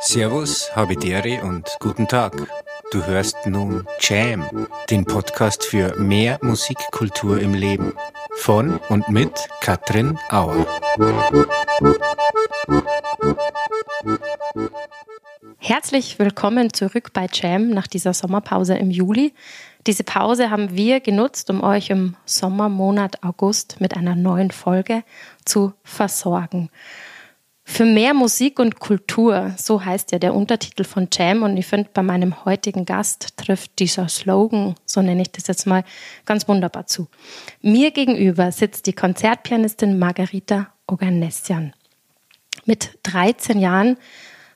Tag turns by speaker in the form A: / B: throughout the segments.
A: Servus, Habidere und guten Tag. Du hörst nun Jam, den Podcast für mehr Musikkultur im Leben. Von und mit Katrin Auer.
B: Herzlich willkommen zurück bei Jam nach dieser Sommerpause im Juli. Diese Pause haben wir genutzt, um euch im Sommermonat August mit einer neuen Folge zu versorgen. Für mehr Musik und Kultur, so heißt ja der Untertitel von Jam. Und ich finde, bei meinem heutigen Gast trifft dieser Slogan, so nenne ich das jetzt mal, ganz wunderbar zu. Mir gegenüber sitzt die Konzertpianistin Margarita Oganessian. Mit 13 Jahren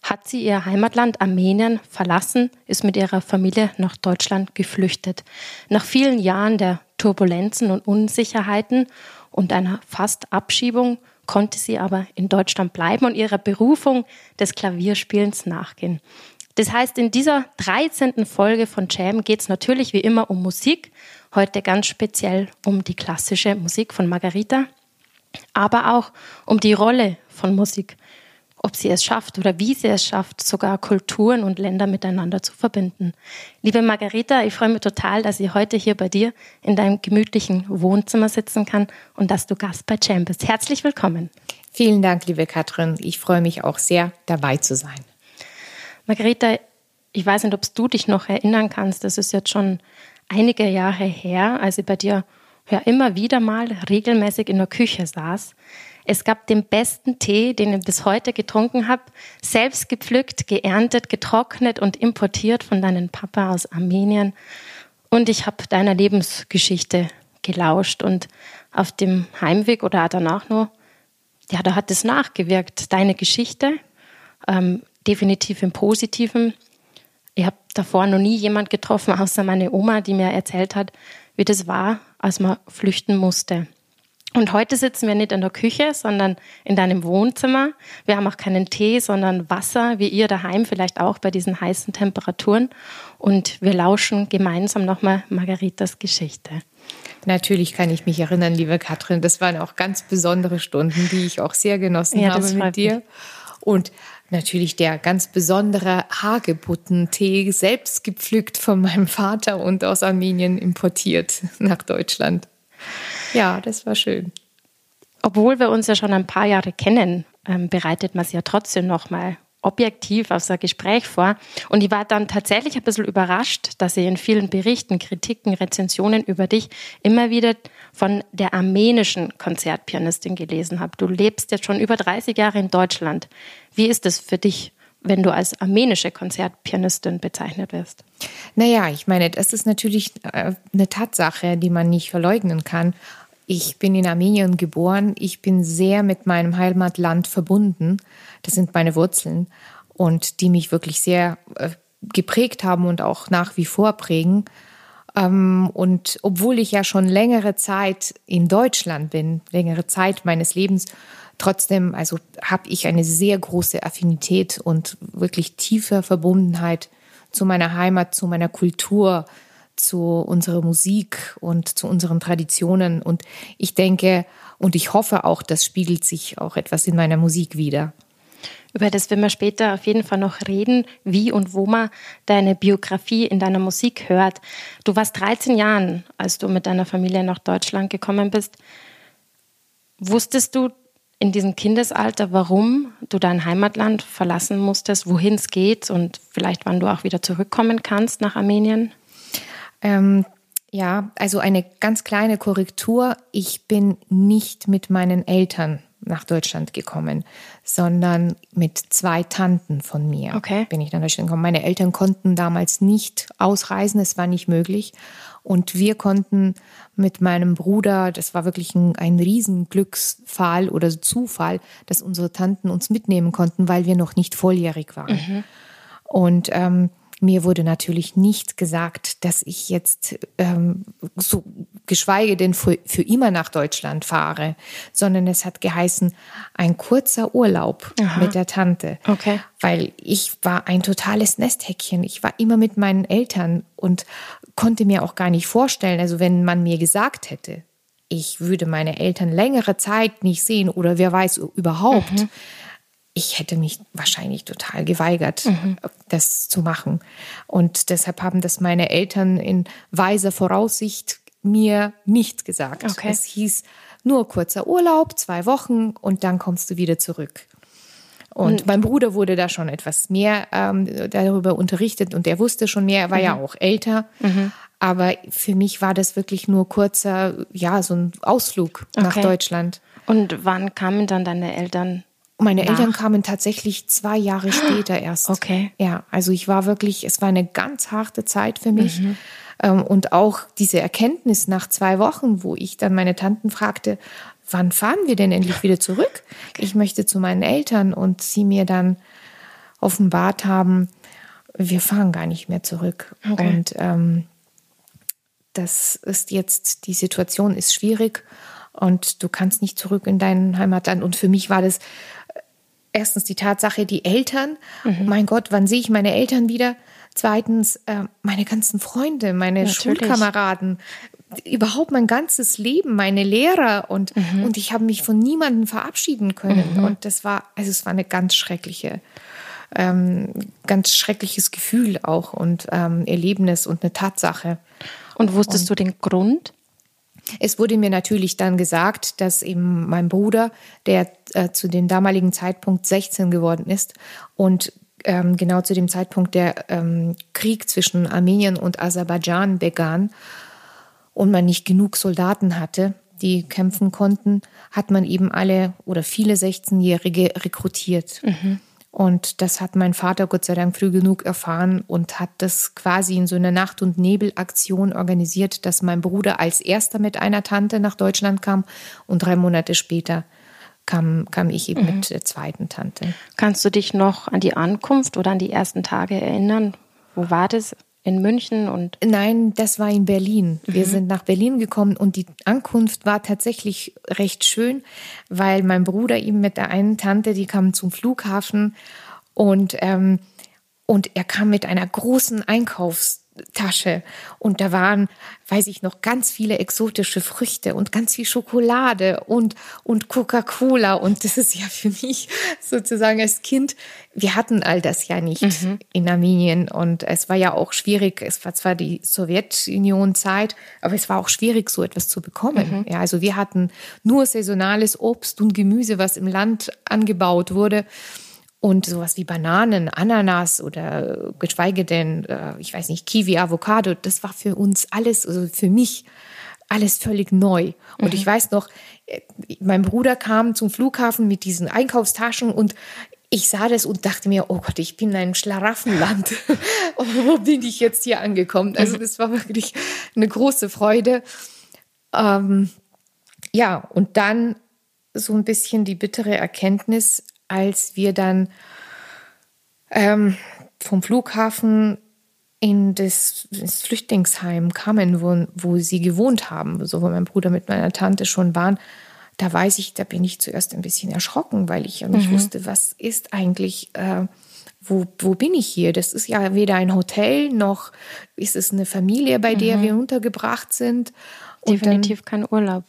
B: hat sie ihr Heimatland Armenien verlassen, ist mit ihrer Familie nach Deutschland geflüchtet. Nach vielen Jahren der Turbulenzen und Unsicherheiten und einer fast Abschiebung konnte sie aber in Deutschland bleiben und ihrer Berufung des Klavierspielens nachgehen. Das heißt, in dieser 13. Folge von Jam geht es natürlich wie immer um Musik, heute ganz speziell um die klassische Musik von Margarita, aber auch um die Rolle von Musik ob sie es schafft oder wie sie es schafft, sogar Kulturen und Länder miteinander zu verbinden. Liebe Margarita, ich freue mich total, dass ich heute hier bei dir in deinem gemütlichen Wohnzimmer sitzen kann und dass du Gast bei Jam bist. Herzlich willkommen.
C: Vielen Dank, liebe Katrin. Ich freue mich auch sehr, dabei zu sein.
B: Margarita, ich weiß nicht, ob du dich noch erinnern kannst. Das ist jetzt schon einige Jahre her, als ich bei dir ja immer wieder mal regelmäßig in der Küche saß. Es gab den besten Tee, den ich bis heute getrunken habe, selbst gepflückt, geerntet, getrocknet und importiert von deinem Papa aus Armenien. Und ich habe deiner Lebensgeschichte gelauscht und auf dem Heimweg oder danach nur, ja, da hat es nachgewirkt. Deine Geschichte, ähm, definitiv im Positiven. Ich habe davor noch nie jemand getroffen, außer meine Oma, die mir erzählt hat, wie das war, als man flüchten musste. Und heute sitzen wir nicht in der Küche, sondern in deinem Wohnzimmer. Wir haben auch keinen Tee, sondern Wasser, wie ihr daheim vielleicht auch bei diesen heißen Temperaturen. Und wir lauschen gemeinsam nochmal Margaritas Geschichte.
C: Natürlich kann ich mich erinnern, liebe Katrin. Das waren auch ganz besondere Stunden, die ich auch sehr genossen ja, habe mit dir. Mich. Und natürlich der ganz besondere Hagebuttentee, selbst gepflückt von meinem Vater und aus Armenien importiert nach Deutschland. Ja, das war schön.
B: Obwohl wir uns ja schon ein paar Jahre kennen, ähm, bereitet man sich ja trotzdem nochmal objektiv auf so ein Gespräch vor. Und ich war dann tatsächlich ein bisschen überrascht, dass ich in vielen Berichten, Kritiken, Rezensionen über dich immer wieder von der armenischen Konzertpianistin gelesen habe. Du lebst jetzt schon über 30 Jahre in Deutschland. Wie ist es für dich? wenn du als armenische Konzertpianistin bezeichnet wirst?
C: Naja, ich meine, das ist natürlich äh, eine Tatsache, die man nicht verleugnen kann. Ich bin in Armenien geboren. Ich bin sehr mit meinem Heimatland verbunden. Das sind meine Wurzeln und die mich wirklich sehr äh, geprägt haben und auch nach wie vor prägen. Ähm, und obwohl ich ja schon längere Zeit in Deutschland bin, längere Zeit meines Lebens, trotzdem, also habe ich eine sehr große Affinität und wirklich tiefe Verbundenheit zu meiner Heimat, zu meiner Kultur, zu unserer Musik und zu unseren Traditionen. Und ich denke und ich hoffe auch, das spiegelt sich auch etwas in meiner Musik wieder.
B: Über das werden wir später auf jeden Fall noch reden, wie und wo man deine Biografie in deiner Musik hört. Du warst 13 Jahre, als du mit deiner Familie nach Deutschland gekommen bist. Wusstest du in diesem Kindesalter, warum du dein Heimatland verlassen musstest, wohin es geht und vielleicht wann du auch wieder zurückkommen kannst nach Armenien?
C: Ähm, ja, also eine ganz kleine Korrektur. Ich bin nicht mit meinen Eltern nach Deutschland gekommen, sondern mit zwei Tanten von mir okay. bin ich nach Deutschland gekommen. Meine Eltern konnten damals nicht ausreisen, es war nicht möglich. Und wir konnten mit meinem Bruder, das war wirklich ein, ein Riesenglücksfall oder Zufall, dass unsere Tanten uns mitnehmen konnten, weil wir noch nicht volljährig waren. Mhm. Und ähm, mir wurde natürlich nicht gesagt, dass ich jetzt ähm, so geschweige denn für, für immer nach Deutschland fahre, sondern es hat geheißen, ein kurzer Urlaub Aha. mit der Tante.
B: Okay.
C: Weil ich war ein totales Nesthäkchen. Ich war immer mit meinen Eltern und konnte mir auch gar nicht vorstellen, also wenn man mir gesagt hätte, ich würde meine Eltern längere Zeit nicht sehen oder wer weiß überhaupt, mhm ich hätte mich wahrscheinlich total geweigert, mhm. das zu machen. Und deshalb haben das meine Eltern in weiser Voraussicht mir nicht gesagt.
B: Okay.
C: Es hieß nur kurzer Urlaub, zwei Wochen und dann kommst du wieder zurück. Und mhm. mein Bruder wurde da schon etwas mehr ähm, darüber unterrichtet und er wusste schon mehr, er war mhm. ja auch älter. Mhm. Aber für mich war das wirklich nur kurzer, ja, so ein Ausflug okay. nach Deutschland.
B: Und wann kamen dann deine Eltern
C: meine Nach? Eltern kamen tatsächlich zwei Jahre später erst.
B: Okay.
C: Ja, also ich war wirklich, es war eine ganz harte Zeit für mich. Mhm. Ähm, und auch diese Erkenntnis nach zwei Wochen, wo ich dann meine Tanten fragte, wann fahren wir denn endlich wieder zurück? Okay. Ich möchte zu meinen Eltern und sie mir dann offenbart haben, wir fahren gar nicht mehr zurück. Okay. Und ähm, das ist jetzt, die Situation ist schwierig und du kannst nicht zurück in dein Heimatland. Und für mich war das erstens die Tatsache, die Eltern, mhm. mein Gott, wann sehe ich meine Eltern wieder? Zweitens, äh, meine ganzen Freunde, meine Natürlich. Schulkameraden, überhaupt mein ganzes Leben, meine Lehrer und, mhm. und ich habe mich von niemandem verabschieden können. Mhm. Und das war, also es war eine ganz schreckliche, ähm, ganz schreckliches Gefühl auch und ähm, Erlebnis und eine Tatsache.
B: Und wusstest und, du den Grund?
C: Es wurde mir natürlich dann gesagt, dass eben mein Bruder, der äh, zu dem damaligen Zeitpunkt 16 geworden ist und ähm, genau zu dem Zeitpunkt der ähm, Krieg zwischen Armenien und Aserbaidschan begann und man nicht genug Soldaten hatte, die kämpfen konnten, hat man eben alle oder viele 16-Jährige rekrutiert. Mhm. Und das hat mein Vater Gott sei Dank früh genug erfahren und hat das quasi in so einer Nacht- und Nebelaktion organisiert, dass mein Bruder als erster mit einer Tante nach Deutschland kam und drei Monate später kam, kam ich eben mhm. mit der zweiten Tante.
B: Kannst du dich noch an die Ankunft oder an die ersten Tage erinnern? Wo war das? In München und?
C: Nein, das war in Berlin. Wir mhm. sind nach Berlin gekommen und die Ankunft war tatsächlich recht schön, weil mein Bruder eben mit der einen Tante, die kam zum Flughafen und ähm, und er kam mit einer großen Einkaufs Tasche und da waren, weiß ich noch, ganz viele exotische Früchte und ganz viel Schokolade und, und Coca-Cola und das ist ja für mich sozusagen als Kind, wir hatten all das ja nicht mhm. in Armenien und es war ja auch schwierig, es war zwar die Sowjetunion-Zeit, aber es war auch schwierig, so etwas zu bekommen. Mhm. Ja, also wir hatten nur saisonales Obst und Gemüse, was im Land angebaut wurde. Und sowas wie Bananen, Ananas oder geschweige denn, äh, ich weiß nicht, Kiwi, Avocado, das war für uns alles, also für mich alles völlig neu. Und mhm. ich weiß noch, äh, mein Bruder kam zum Flughafen mit diesen Einkaufstaschen und ich sah das und dachte mir, oh Gott, ich bin in einem Schlaraffenland. Wo bin ich jetzt hier angekommen? Also das war wirklich eine große Freude. Ähm, ja, und dann so ein bisschen die bittere Erkenntnis, als wir dann ähm, vom Flughafen in das, das, Flüchtlingsheim kamen, wo, wo sie gewohnt haben, so wo mein Bruder mit meiner Tante schon waren, da weiß ich, da bin ich zuerst ein bisschen erschrocken, weil ich ja nicht mhm. wusste, was ist eigentlich, äh, wo, wo bin ich hier? Das ist ja weder ein Hotel noch ist es eine Familie, bei der mhm. wir untergebracht sind.
B: Und Definitiv dann, kein Urlaub.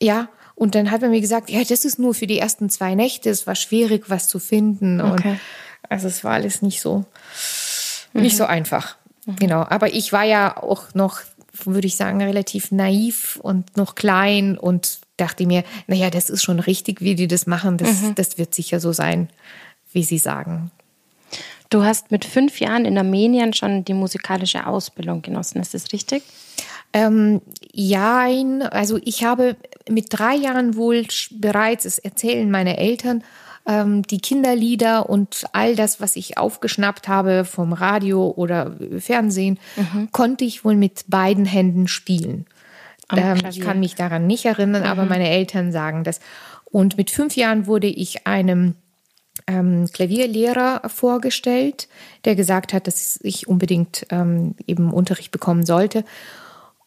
C: Ja, und dann hat man mir gesagt, ja, das ist nur für die ersten zwei Nächte. Es war schwierig, was zu finden. Okay. Und also es war alles nicht so, mhm. nicht so einfach. Mhm. Genau. Aber ich war ja auch noch, würde ich sagen, relativ naiv und noch klein und dachte mir, naja, das ist schon richtig, wie die das machen. Das, mhm. das wird sicher so sein, wie sie sagen.
B: Du hast mit fünf Jahren in Armenien schon die musikalische Ausbildung genossen, ist das richtig?
C: Ähm, ja, also ich habe mit drei Jahren wohl bereits, es erzählen meine Eltern, ähm, die Kinderlieder und all das, was ich aufgeschnappt habe vom Radio oder Fernsehen, mhm. konnte ich wohl mit beiden Händen spielen. Ähm, ich kann mich daran nicht erinnern, mhm. aber meine Eltern sagen das. Und mit fünf Jahren wurde ich einem ähm, Klavierlehrer vorgestellt, der gesagt hat, dass ich unbedingt ähm, eben Unterricht bekommen sollte.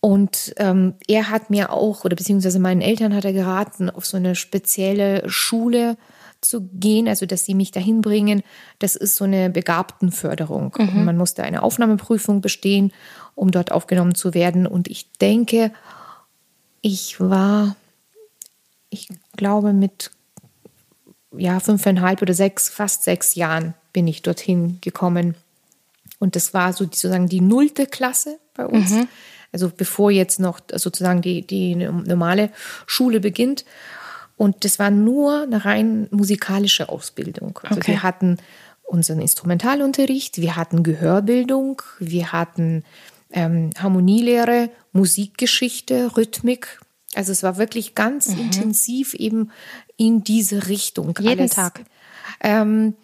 C: Und ähm, er hat mir auch, oder beziehungsweise meinen Eltern hat er geraten, auf so eine spezielle Schule zu gehen, also dass sie mich dahin bringen. Das ist so eine Begabtenförderung. Mhm. Man musste eine Aufnahmeprüfung bestehen, um dort aufgenommen zu werden. Und ich denke, ich war, ich glaube, mit ja, fünfeinhalb oder sechs, fast sechs Jahren bin ich dorthin gekommen. Und das war so sozusagen die nullte Klasse bei uns. Mhm. Also bevor jetzt noch sozusagen die, die normale Schule beginnt. Und das war nur eine rein musikalische Ausbildung. Also okay. wir hatten unseren Instrumentalunterricht, wir hatten Gehörbildung, wir hatten ähm, Harmonielehre, Musikgeschichte, Rhythmik. Also es war wirklich ganz mhm. intensiv eben in diese Richtung.
B: Jeden alles. Tag.
C: Ähm,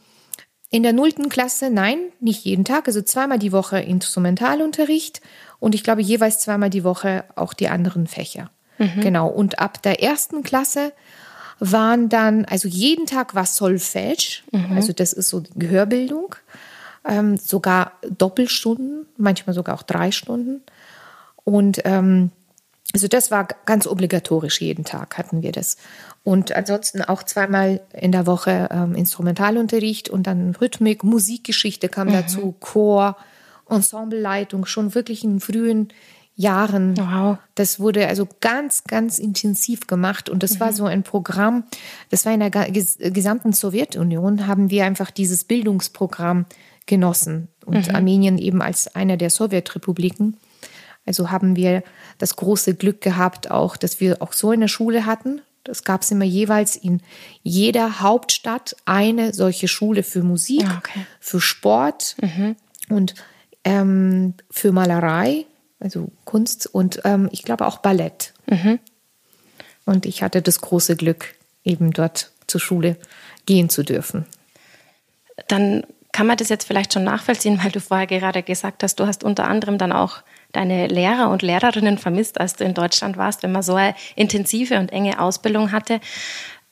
C: in der nullten Klasse, nein, nicht jeden Tag, also zweimal die Woche Instrumentalunterricht und ich glaube jeweils zweimal die Woche auch die anderen Fächer. Mhm. Genau. Und ab der ersten Klasse waren dann, also jeden Tag war Solfège, mhm. also das ist so Gehörbildung, ähm, sogar Doppelstunden, manchmal sogar auch drei Stunden. Und ähm, also das war ganz obligatorisch, jeden Tag hatten wir das. Und ansonsten auch zweimal in der Woche ähm, Instrumentalunterricht und dann Rhythmik, Musikgeschichte kam mhm. dazu, Chor, Ensembleleitung, schon wirklich in frühen Jahren. Wow. Das wurde also ganz, ganz intensiv gemacht und das mhm. war so ein Programm, das war in der gesamten Sowjetunion, haben wir einfach dieses Bildungsprogramm genossen und mhm. Armenien eben als einer der Sowjetrepubliken. Also haben wir das große Glück gehabt, auch, dass wir auch so eine Schule hatten, das gab es immer jeweils in jeder Hauptstadt eine solche Schule für Musik, ah, okay. für Sport mhm. und ähm, für Malerei, also Kunst und ähm, ich glaube auch Ballett. Mhm. Und ich hatte das große Glück, eben dort zur Schule gehen zu dürfen.
B: Dann kann man das jetzt vielleicht schon nachvollziehen, weil du vorher gerade gesagt hast, du hast unter anderem dann auch deine Lehrer und Lehrerinnen vermisst, als du in Deutschland warst, wenn man so eine intensive und enge Ausbildung hatte.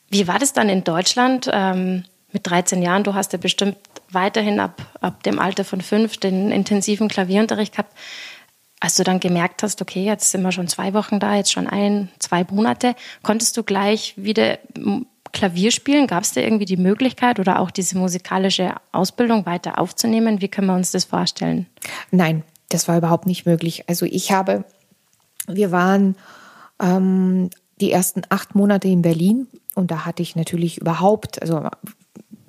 B: Wie war das dann in Deutschland ähm, mit 13 Jahren? Du hast ja bestimmt weiterhin ab, ab dem Alter von fünf den intensiven Klavierunterricht gehabt. Als du dann gemerkt hast, okay, jetzt sind wir schon zwei Wochen da, jetzt schon ein, zwei Monate, konntest du gleich wieder Klavier spielen? Gab es da irgendwie die Möglichkeit oder auch diese musikalische Ausbildung weiter aufzunehmen? Wie können wir uns das vorstellen?
C: Nein, das war überhaupt nicht möglich. Also ich habe, wir waren ähm, die ersten acht Monate in Berlin und da hatte ich natürlich überhaupt, also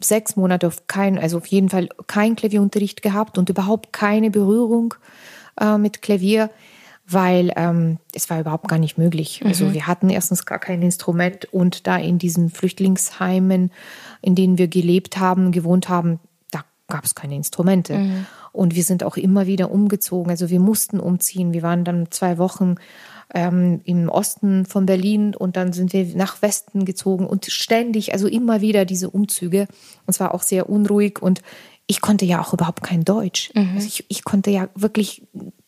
C: sechs Monate auf keinen, also auf jeden Fall keinen Klavierunterricht gehabt und überhaupt keine Berührung äh, mit Klavier, weil ähm, es war überhaupt gar nicht möglich. Also mhm. Also wir hatten erstens gar kein Instrument und da in diesen Flüchtlingsheimen, in denen wir gelebt haben, gewohnt haben, da gab es keine Instrumente. Mhm. Und wir sind auch immer wieder umgezogen. Also wir mussten umziehen. Wir waren dann zwei Wochen ähm, im Osten von Berlin und dann sind wir nach Westen gezogen und ständig, also immer wieder diese Umzüge. Und zwar auch sehr unruhig und ich konnte ja auch überhaupt kein Deutsch. Mhm. Also ich, ich konnte ja wirklich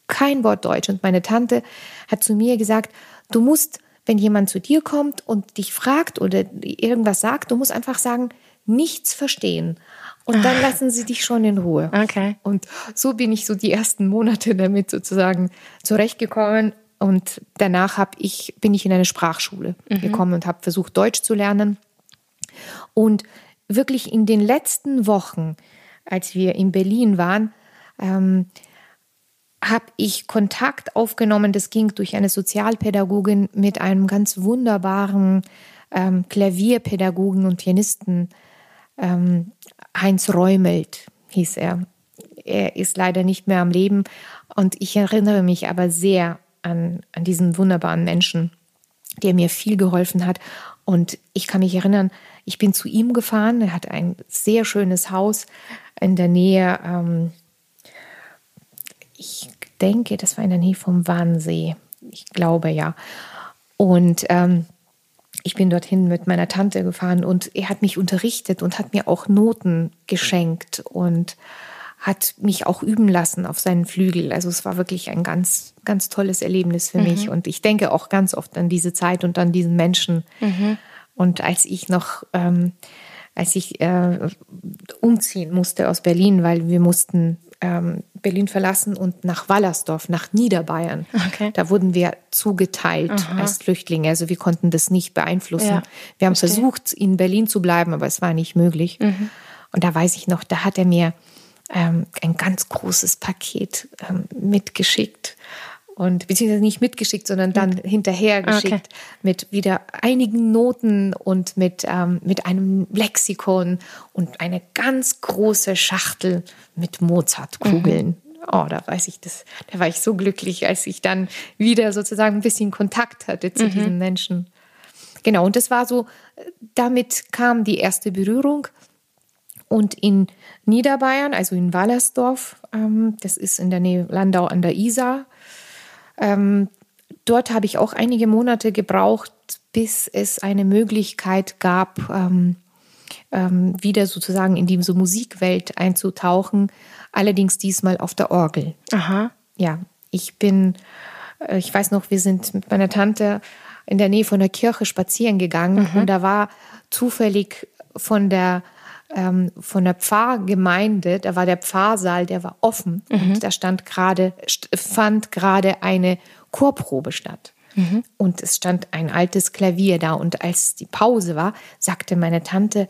C: kein Wort Deutsch. Und meine Tante hat zu mir gesagt, du musst, wenn jemand zu dir kommt und dich fragt oder irgendwas sagt, du musst einfach sagen, nichts verstehen. Und dann lassen sie dich schon in Ruhe.
B: Okay.
C: Und so bin ich so die ersten Monate damit sozusagen zurechtgekommen. Und danach hab ich, bin ich in eine Sprachschule mhm. gekommen und habe versucht, Deutsch zu lernen. Und wirklich in den letzten Wochen, als wir in Berlin waren, ähm, habe ich Kontakt aufgenommen. Das ging durch eine Sozialpädagogin mit einem ganz wunderbaren ähm, Klavierpädagogen und Pianisten ähm, Heinz Räumelt hieß er. Er ist leider nicht mehr am Leben und ich erinnere mich aber sehr an, an diesen wunderbaren Menschen, der mir viel geholfen hat. Und ich kann mich erinnern, ich bin zu ihm gefahren. Er hat ein sehr schönes Haus in der Nähe. Ähm, ich denke, das war in der Nähe vom Wannsee. Ich glaube ja. Und ähm, ich bin dorthin mit meiner Tante gefahren und er hat mich unterrichtet und hat mir auch Noten geschenkt und hat mich auch üben lassen auf seinen Flügel. Also es war wirklich ein ganz, ganz tolles Erlebnis für mhm. mich. Und ich denke auch ganz oft an diese Zeit und an diesen Menschen. Mhm. Und als ich noch ähm, als ich äh, umziehen musste aus Berlin, weil wir mussten ähm, Berlin verlassen und nach Wallersdorf, nach Niederbayern.
B: Okay.
C: Da wurden wir zugeteilt
B: Aha.
C: als Flüchtlinge. Also wir konnten das nicht beeinflussen.
B: Ja,
C: wir haben
B: verstehe.
C: versucht, in Berlin zu bleiben, aber es war nicht möglich. Und da weiß ich noch, da hat er mir ähm, ein ganz großes Paket ähm, mitgeschickt. Und beziehungsweise nicht mitgeschickt, sondern dann hinterher geschickt
B: Okay.
C: mit wieder einigen Noten und mit, ähm, mit einem Lexikon und eine ganz große Schachtel mit Mozartkugeln. Oh, da weiß ich das, da war ich so glücklich, als ich dann wieder sozusagen ein bisschen Kontakt hatte zu diesen Menschen. Genau, und das war so, äh, damit kam die erste Berührung. Und in Niederbayern, also in Wallersdorf, ähm, das ist in der Nähe Landau an der Isar, ähm, dort habe ich auch einige Monate gebraucht, bis es eine Möglichkeit gab, ähm, wieder sozusagen in diese Musikwelt einzutauchen. Allerdings diesmal auf der Orgel.
B: Aha.
C: Ja, ich bin, äh, ich weiß noch, wir sind mit meiner Tante in der Nähe von der Kirche spazieren gegangen und da war zufällig von der ähm, von der Pfarrgemeinde, da war der Pfarrsaal, der war offen und da stand gerade fand gerade eine Chorprobe statt. Und es stand ein altes Klavier da und als die Pause war, sagte meine Tante,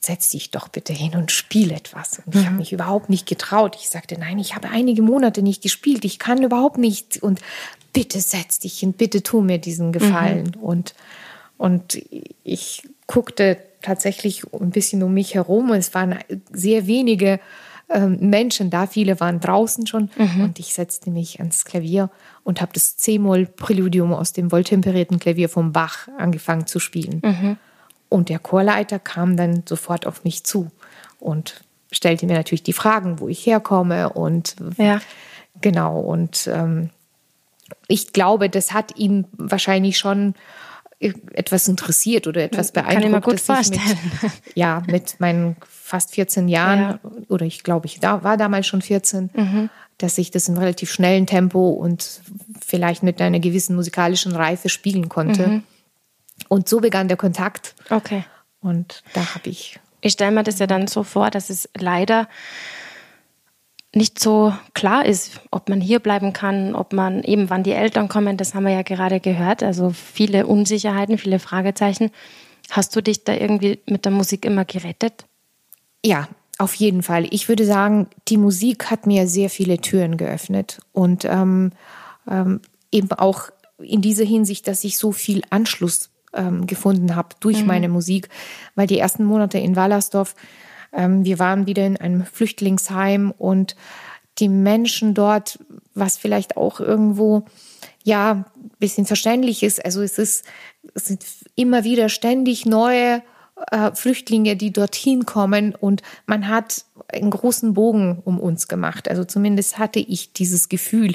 C: setz dich doch bitte hin und spiel etwas. Und ich habe mich überhaupt nicht getraut. Ich sagte, nein, ich habe einige Monate nicht gespielt. Ich kann überhaupt nicht. Und bitte setz dich hin, bitte tu mir diesen Gefallen. Und, und ich guckte tatsächlich ein bisschen um mich herum. Und es waren sehr wenige ähm, Menschen da. Viele waren draußen schon. Und ich setzte mich ans Klavier und habe das C-Moll-Präludium aus dem wohltemperierten Klavier vom Bach angefangen zu spielen. Und der Chorleiter kam dann sofort auf mich zu und stellte mir natürlich die Fragen, wo ich herkomme und
B: Ja.
C: genau. Und ähm, ich glaube, das hat ihn wahrscheinlich schon etwas interessiert oder etwas
B: Kann
C: beeindruckt.
B: ich mir gut vorstellen.
C: Mit, ja, mit meinen fast 14 Jahren,
B: Ja.
C: oder ich glaube, ich da, war damals schon 14,
B: Mhm.
C: dass ich das in relativ schnellen Tempo und vielleicht mit einer gewissen musikalischen Reife spielen konnte.
B: Mhm.
C: Und so begann der Kontakt.
B: Okay.
C: Und da habe ich
B: Ich stelle mir das ja dann so vor, dass es leider nicht so klar ist, ob man hier bleiben kann, ob man eben, wann die Eltern kommen, das haben wir ja gerade gehört. Also viele Unsicherheiten, viele Fragezeichen. Hast du dich da irgendwie mit der Musik immer gerettet?
C: Ja, auf jeden Fall. Ich würde sagen, die Musik hat mir sehr viele Türen geöffnet und ähm, ähm, eben auch in dieser Hinsicht, dass ich so viel Anschluss ähm, gefunden habe durch meine Musik, weil die ersten Monate in Wallersdorf, wir waren wieder in einem Flüchtlingsheim und die Menschen dort, was vielleicht auch irgendwo ja ein bisschen verständlich ist, also es ist es sind immer wieder ständig neue äh, Flüchtlinge, die dorthin kommen und man hat einen großen Bogen um uns gemacht. Also zumindest hatte ich dieses Gefühl.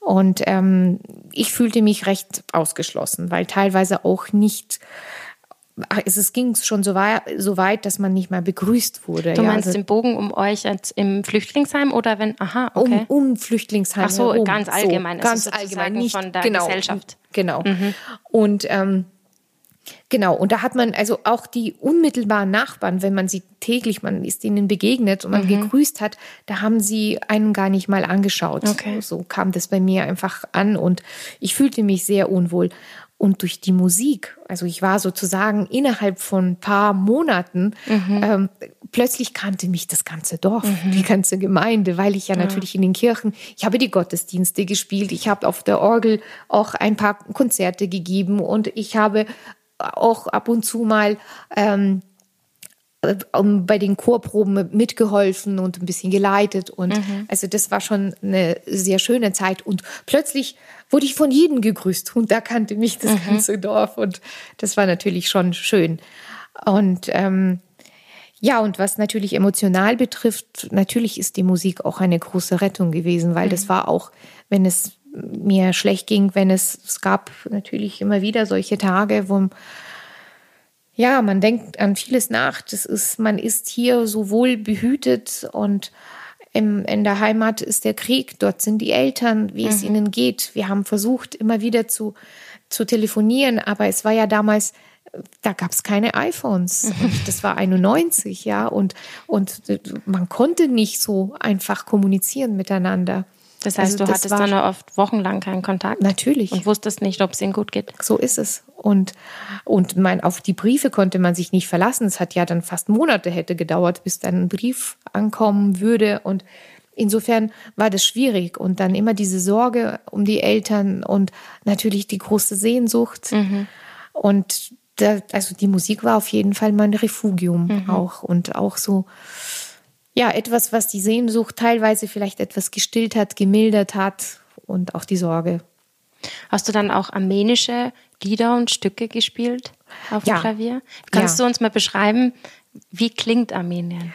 C: Und ähm, ich fühlte mich recht ausgeschlossen, weil teilweise auch nicht, ach, es, es ging schon so weit, so weit, dass man nicht mal begrüßt wurde.
B: Du
C: ja,
B: meinst
C: also
B: den Bogen um euch im Flüchtlingsheim oder wenn, aha, okay.
C: um, um Flüchtlingsheim
B: Ach so,
C: herum.
B: ganz allgemein, also
C: ganz allgemein, nicht
B: von der
C: genau,
B: Gesellschaft. Mhm.
C: Genau. Und ähm, Genau, und da hat man also auch die unmittelbaren Nachbarn, wenn man sie täglich, man ist ihnen begegnet und man
B: Mhm.
C: gegrüßt hat, da haben sie einen gar nicht mal angeschaut.
B: Okay.
C: So kam das bei mir einfach an und ich fühlte mich sehr unwohl. Und durch die Musik, also ich war sozusagen innerhalb von ein paar Monaten,
B: Mhm.
C: ähm, plötzlich kannte mich das ganze Dorf, die ganze Gemeinde, weil ich ja, natürlich in den Kirchen, ich habe die Gottesdienste gespielt, ich habe auf der Orgel auch ein paar Konzerte gegeben und ich habe auch ab und zu mal ähm, bei den Chorproben mitgeholfen und ein bisschen geleitet. Und also das war schon eine sehr schöne Zeit. Und plötzlich wurde ich von jedem gegrüßt und da kannte mich das ganze Dorf. Und das war natürlich schon schön. Und ähm, ja, und was natürlich emotional betrifft, natürlich ist die Musik auch eine große Rettung gewesen, weil das war auch, wenn es mir schlecht ging, wenn es, es gab natürlich immer wieder solche Tage, wo ja, man denkt an vieles nach. Das ist, man ist hier so wohl behütet und im, in der Heimat ist der Krieg, dort sind die Eltern, wie es ihnen geht. Wir haben versucht, immer wieder zu, zu telefonieren, aber es war ja damals da gab es keine iPhones. Und das war 91, ja. Und, und man konnte nicht so einfach kommunizieren miteinander.
B: Das heißt,
C: Also
B: du
C: das
B: hattest dann oft wochenlang keinen Kontakt.
C: Natürlich.
B: Und wusstest nicht, ob es ihnen gut geht.
C: So ist es. Und, und mein, auf die Briefe konnte man sich nicht verlassen. Es hat ja dann fast Monate hätte gedauert, bis dann ein Brief ankommen würde. Und insofern war das schwierig. Und dann immer diese Sorge um die Eltern und natürlich die große Sehnsucht. Und da, also die Musik war auf jeden Fall mein Refugium auch. Und auch so, ja, etwas, was die Sehnsucht teilweise vielleicht etwas gestillt hat, gemildert hat und auch die Sorge.
B: Hast du dann auch armenische Lieder und Stücke gespielt auf dem
C: Ja.
B: Klavier? Kannst
C: Ja.
B: du uns mal beschreiben, wie klingt Armenien?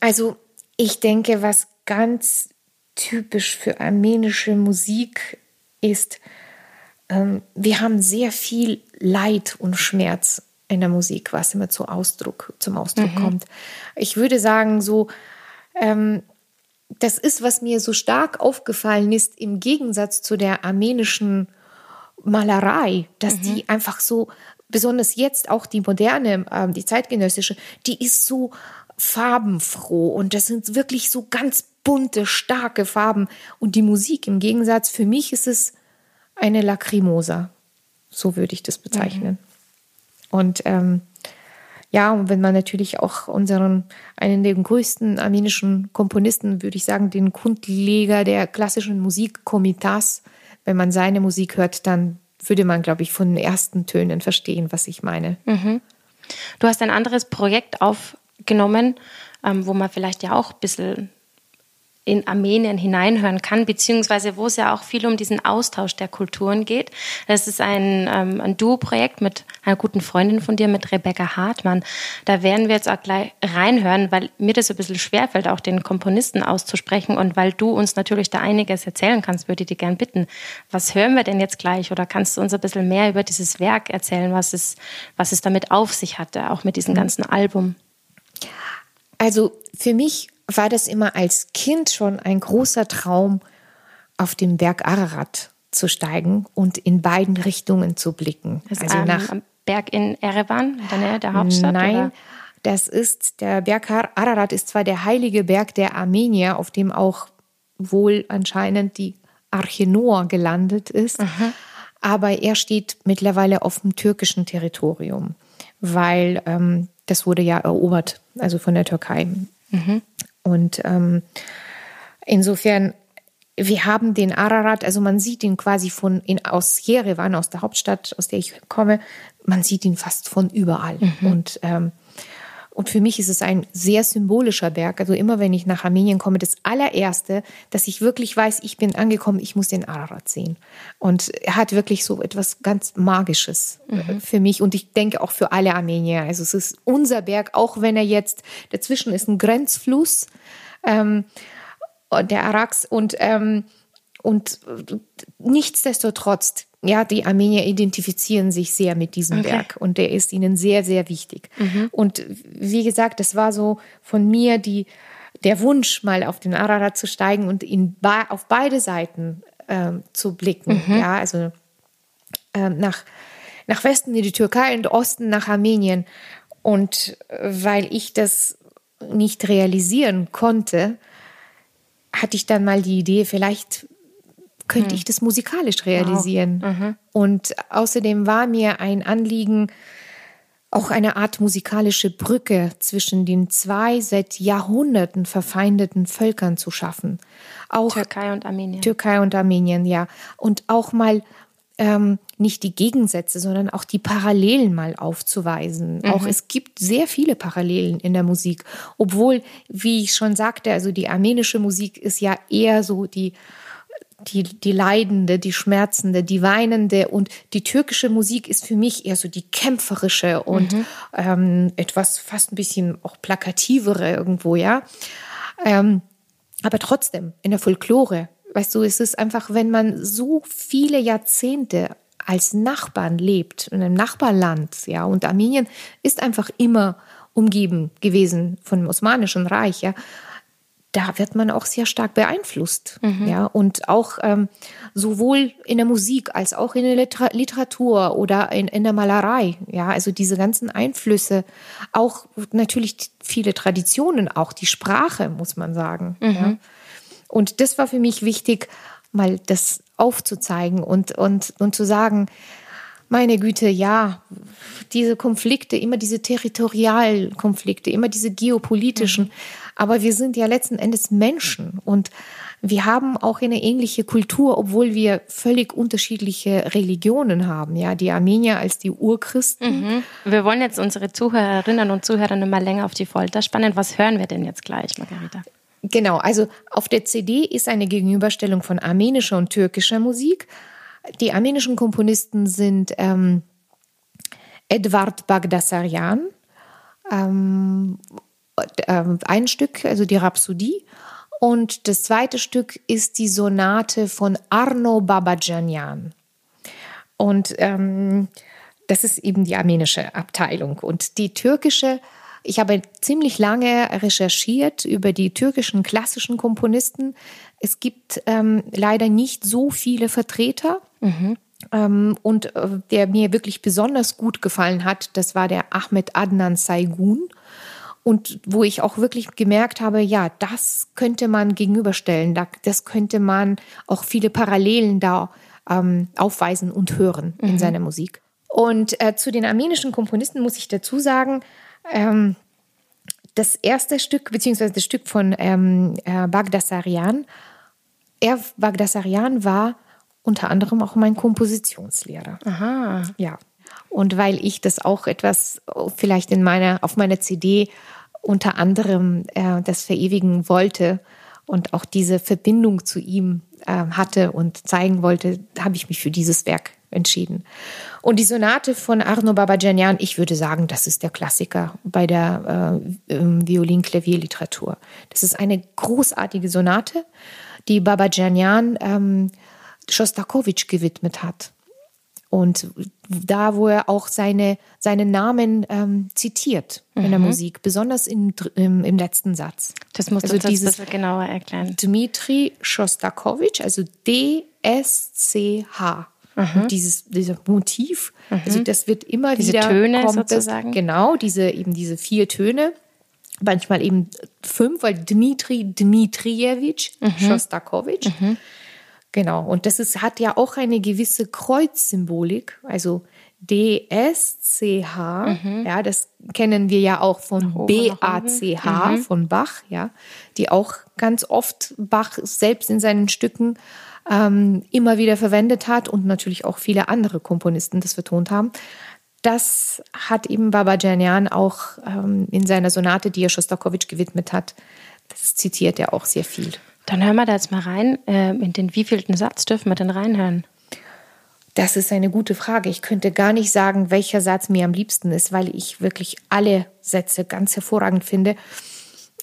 C: Also ich denke, was ganz typisch für armenische Musik ist, ähm, wir haben sehr viel Leid und Schmerz in der Musik, was immer zu Ausdruck, zum Ausdruck kommt. Ich würde sagen, so, ähm, das ist, was mir so stark aufgefallen ist, im Gegensatz zu der armenischen Malerei, dass die einfach so, besonders jetzt auch die moderne, ähm, die zeitgenössische, die ist so farbenfroh und das sind wirklich so ganz bunte, starke Farben. Und die Musik im Gegensatz, für mich ist es eine Lacrimosa. So würde ich das bezeichnen. Und ähm, ja, und wenn man natürlich auch unseren, einen der größten armenischen Komponisten, würde ich sagen, den Grundleger der klassischen Musik, Komitas, wenn man seine Musik hört, dann würde man, glaube ich, von den ersten Tönen verstehen, was ich meine.
B: Du hast ein anderes Projekt aufgenommen, ähm, wo man vielleicht ja auch ein bisschen in Armenien hineinhören kann, beziehungsweise wo es ja auch viel um diesen Austausch der Kulturen geht. Das ist ein, ähm, ein Duo-Projekt mit einer guten Freundin von dir, mit Rebecca Hartmann. Da werden wir jetzt auch gleich reinhören, weil mir das ein bisschen schwerfällt, auch den Komponisten auszusprechen und weil du uns natürlich da einiges erzählen kannst, würde ich dich gern bitten. Was hören wir denn jetzt gleich oder kannst du uns ein bisschen mehr über dieses Werk erzählen, was es, was es damit auf sich hatte, auch mit diesem ganzen Album?
C: Also für mich war das immer als Kind schon ein großer Traum, auf den Berg Ararat zu steigen und in beiden Richtungen zu blicken.
B: Das
C: also
B: ähm,
C: nach
B: am Berg in Erevan, in der Nähe der Hauptstadt?
C: Nein,
B: Oder?
C: das ist der Berg Ar- Ararat ist zwar der heilige Berg der Armenier, auf dem auch wohl anscheinend die Arche Noah gelandet ist, aber er steht mittlerweile auf dem türkischen Territorium, weil ähm, das wurde ja erobert, also von der Türkei. Und ähm, insofern, wir haben den Ararat, also man sieht ihn quasi von in, aus Jerewan, aus der Hauptstadt, aus der ich komme, man sieht ihn fast von überall. Und, ähm, und für mich ist es ein sehr symbolischer Berg. Also immer wenn ich nach Armenien komme, das allererste, dass ich wirklich weiß, ich bin angekommen, ich muss den Ararat sehen. Und er hat wirklich so etwas ganz Magisches äh, für mich und ich denke auch für alle Armenier. Also es ist unser Berg, auch wenn er jetzt, dazwischen ist ein Grenzfluss, ähm, der Arax und, ähm, und äh, nichtsdestotrotz, ja, die Armenier identifizieren sich sehr mit diesem
B: Okay.
C: Berg und der ist ihnen sehr, sehr wichtig. Und wie gesagt, das war so von mir die, der Wunsch, mal auf den Ararat zu steigen und in, auf beide Seiten ähm, zu blicken. Ja, also ähm, nach, nach Westen in die Türkei und Osten nach Armenien. Und äh, weil ich das nicht realisieren konnte, hatte ich dann mal die Idee, vielleicht könnte ich das musikalisch realisieren. Und außerdem war mir ein Anliegen, auch eine Art musikalische Brücke zwischen den zwei seit Jahrhunderten verfeindeten Völkern zu schaffen. Auch
B: Türkei und Armenien.
C: Türkei und Armenien, ja. Und auch mal ähm, nicht die Gegensätze, sondern auch die Parallelen mal aufzuweisen. Auch es gibt sehr viele Parallelen in der Musik, obwohl, wie ich schon sagte, also die armenische Musik ist ja eher so die die, die leidende, die schmerzende, die weinende und die türkische Musik ist für mich eher so die kämpferische und ähm, etwas fast ein bisschen auch plakativere irgendwo, ja. Ähm, aber trotzdem, in der Folklore, weißt du, es ist einfach, wenn man so viele Jahrzehnte als Nachbarn lebt, in einem Nachbarland, ja, und Armenien ist einfach immer umgeben gewesen von dem Osmanischen Reich, ja, da wird man auch sehr stark beeinflusst. Mhm. Ja, und auch ähm, sowohl in der Musik als auch in der Liter Literatur oder in, in der Malerei. Ja, also diese ganzen Einflüsse, auch natürlich viele Traditionen, auch die Sprache, muss man sagen. Mhm. Ja. Und das war für mich wichtig, mal das aufzuzeigen und, und, und zu sagen, meine Güte, ja, diese Konflikte, immer diese Territorialkonflikte, immer diese geopolitischen. Mhm. Aber wir sind ja letzten Endes Menschen und wir haben auch eine ähnliche Kultur, obwohl wir völlig unterschiedliche Religionen haben. Ja, die Armenier als die Urchristen.
B: Mhm. Wir wollen jetzt unsere Zuhörerinnen und Zuhörer mal länger auf die Folter spannen. Was hören wir denn jetzt gleich, Margarita?
C: Genau, also auf der CD ist eine Gegenüberstellung von armenischer und türkischer Musik. Die armenischen Komponisten sind ähm, Edward Bagdasaryan, ähm, äh, ein Stück, also die Rhapsodie, und das zweite Stück ist die Sonate von Arno Babajanian. Und ähm, das ist eben die armenische Abteilung. Und die türkische ich habe ziemlich lange recherchiert über die türkischen klassischen Komponisten. Es gibt ähm, leider nicht so viele Vertreter. Mhm. Ähm, und äh, der mir wirklich besonders gut gefallen hat, das war der Ahmed Adnan Saygun. Und wo ich auch wirklich gemerkt habe, ja, das könnte man gegenüberstellen, das könnte man auch viele Parallelen da ähm, aufweisen und hören in mhm. seiner Musik. Und äh, zu den armenischen Komponisten muss ich dazu sagen, ähm, das erste Stück, beziehungsweise das Stück von ähm, äh, Bagdasarian, er, Bagdasarian war unter anderem auch mein Kompositionslehrer.
B: Aha.
C: Ja. Und weil ich das auch etwas vielleicht in meiner, auf meiner CD unter anderem äh, das verewigen wollte und auch diese Verbindung zu ihm äh, hatte und zeigen wollte, habe ich mich für dieses Werk entschieden. Und die Sonate von Arno Babajanian, ich würde sagen, das ist der Klassiker bei der äh, Violin-Klavierliteratur. Das ist eine großartige Sonate, die Babajanian ähm, Schostakowitsch gewidmet hat. Und da, wo er auch seine, seinen Namen ähm, zitiert mhm. in der mhm. Musik, besonders in, im, im letzten Satz.
B: Das muss also dieses ein bisschen genauer erklären.
C: Dmitri Schostakowitsch, also D-S-C-H. Mhm. Dieses, dieser Motiv, mhm. also das wird immer
B: diese
C: wieder.
B: Töne sozusagen.
C: Das, genau, diese, eben diese vier Töne. Manchmal eben fünf, weil Dmitri Dmitrievich mhm. Schostakowitsch. Mhm. Genau, und das ist, hat ja auch eine gewisse Kreuzsymbolik, also DSCH, mhm. ja, das kennen wir ja auch von BACH, mhm. von Bach, ja, die auch ganz oft Bach selbst in seinen Stücken ähm, immer wieder verwendet hat und natürlich auch viele andere Komponisten das vertont haben. Das hat eben Babajanian auch ähm, in seiner Sonate, die er Schostakowitsch gewidmet hat, das zitiert er auch sehr viel.
B: Dann hören wir da jetzt mal rein. Äh, in den wievielten Satz dürfen wir denn reinhören?
C: Das ist eine gute Frage. Ich könnte gar nicht sagen, welcher Satz mir am liebsten ist, weil ich wirklich alle Sätze ganz hervorragend finde.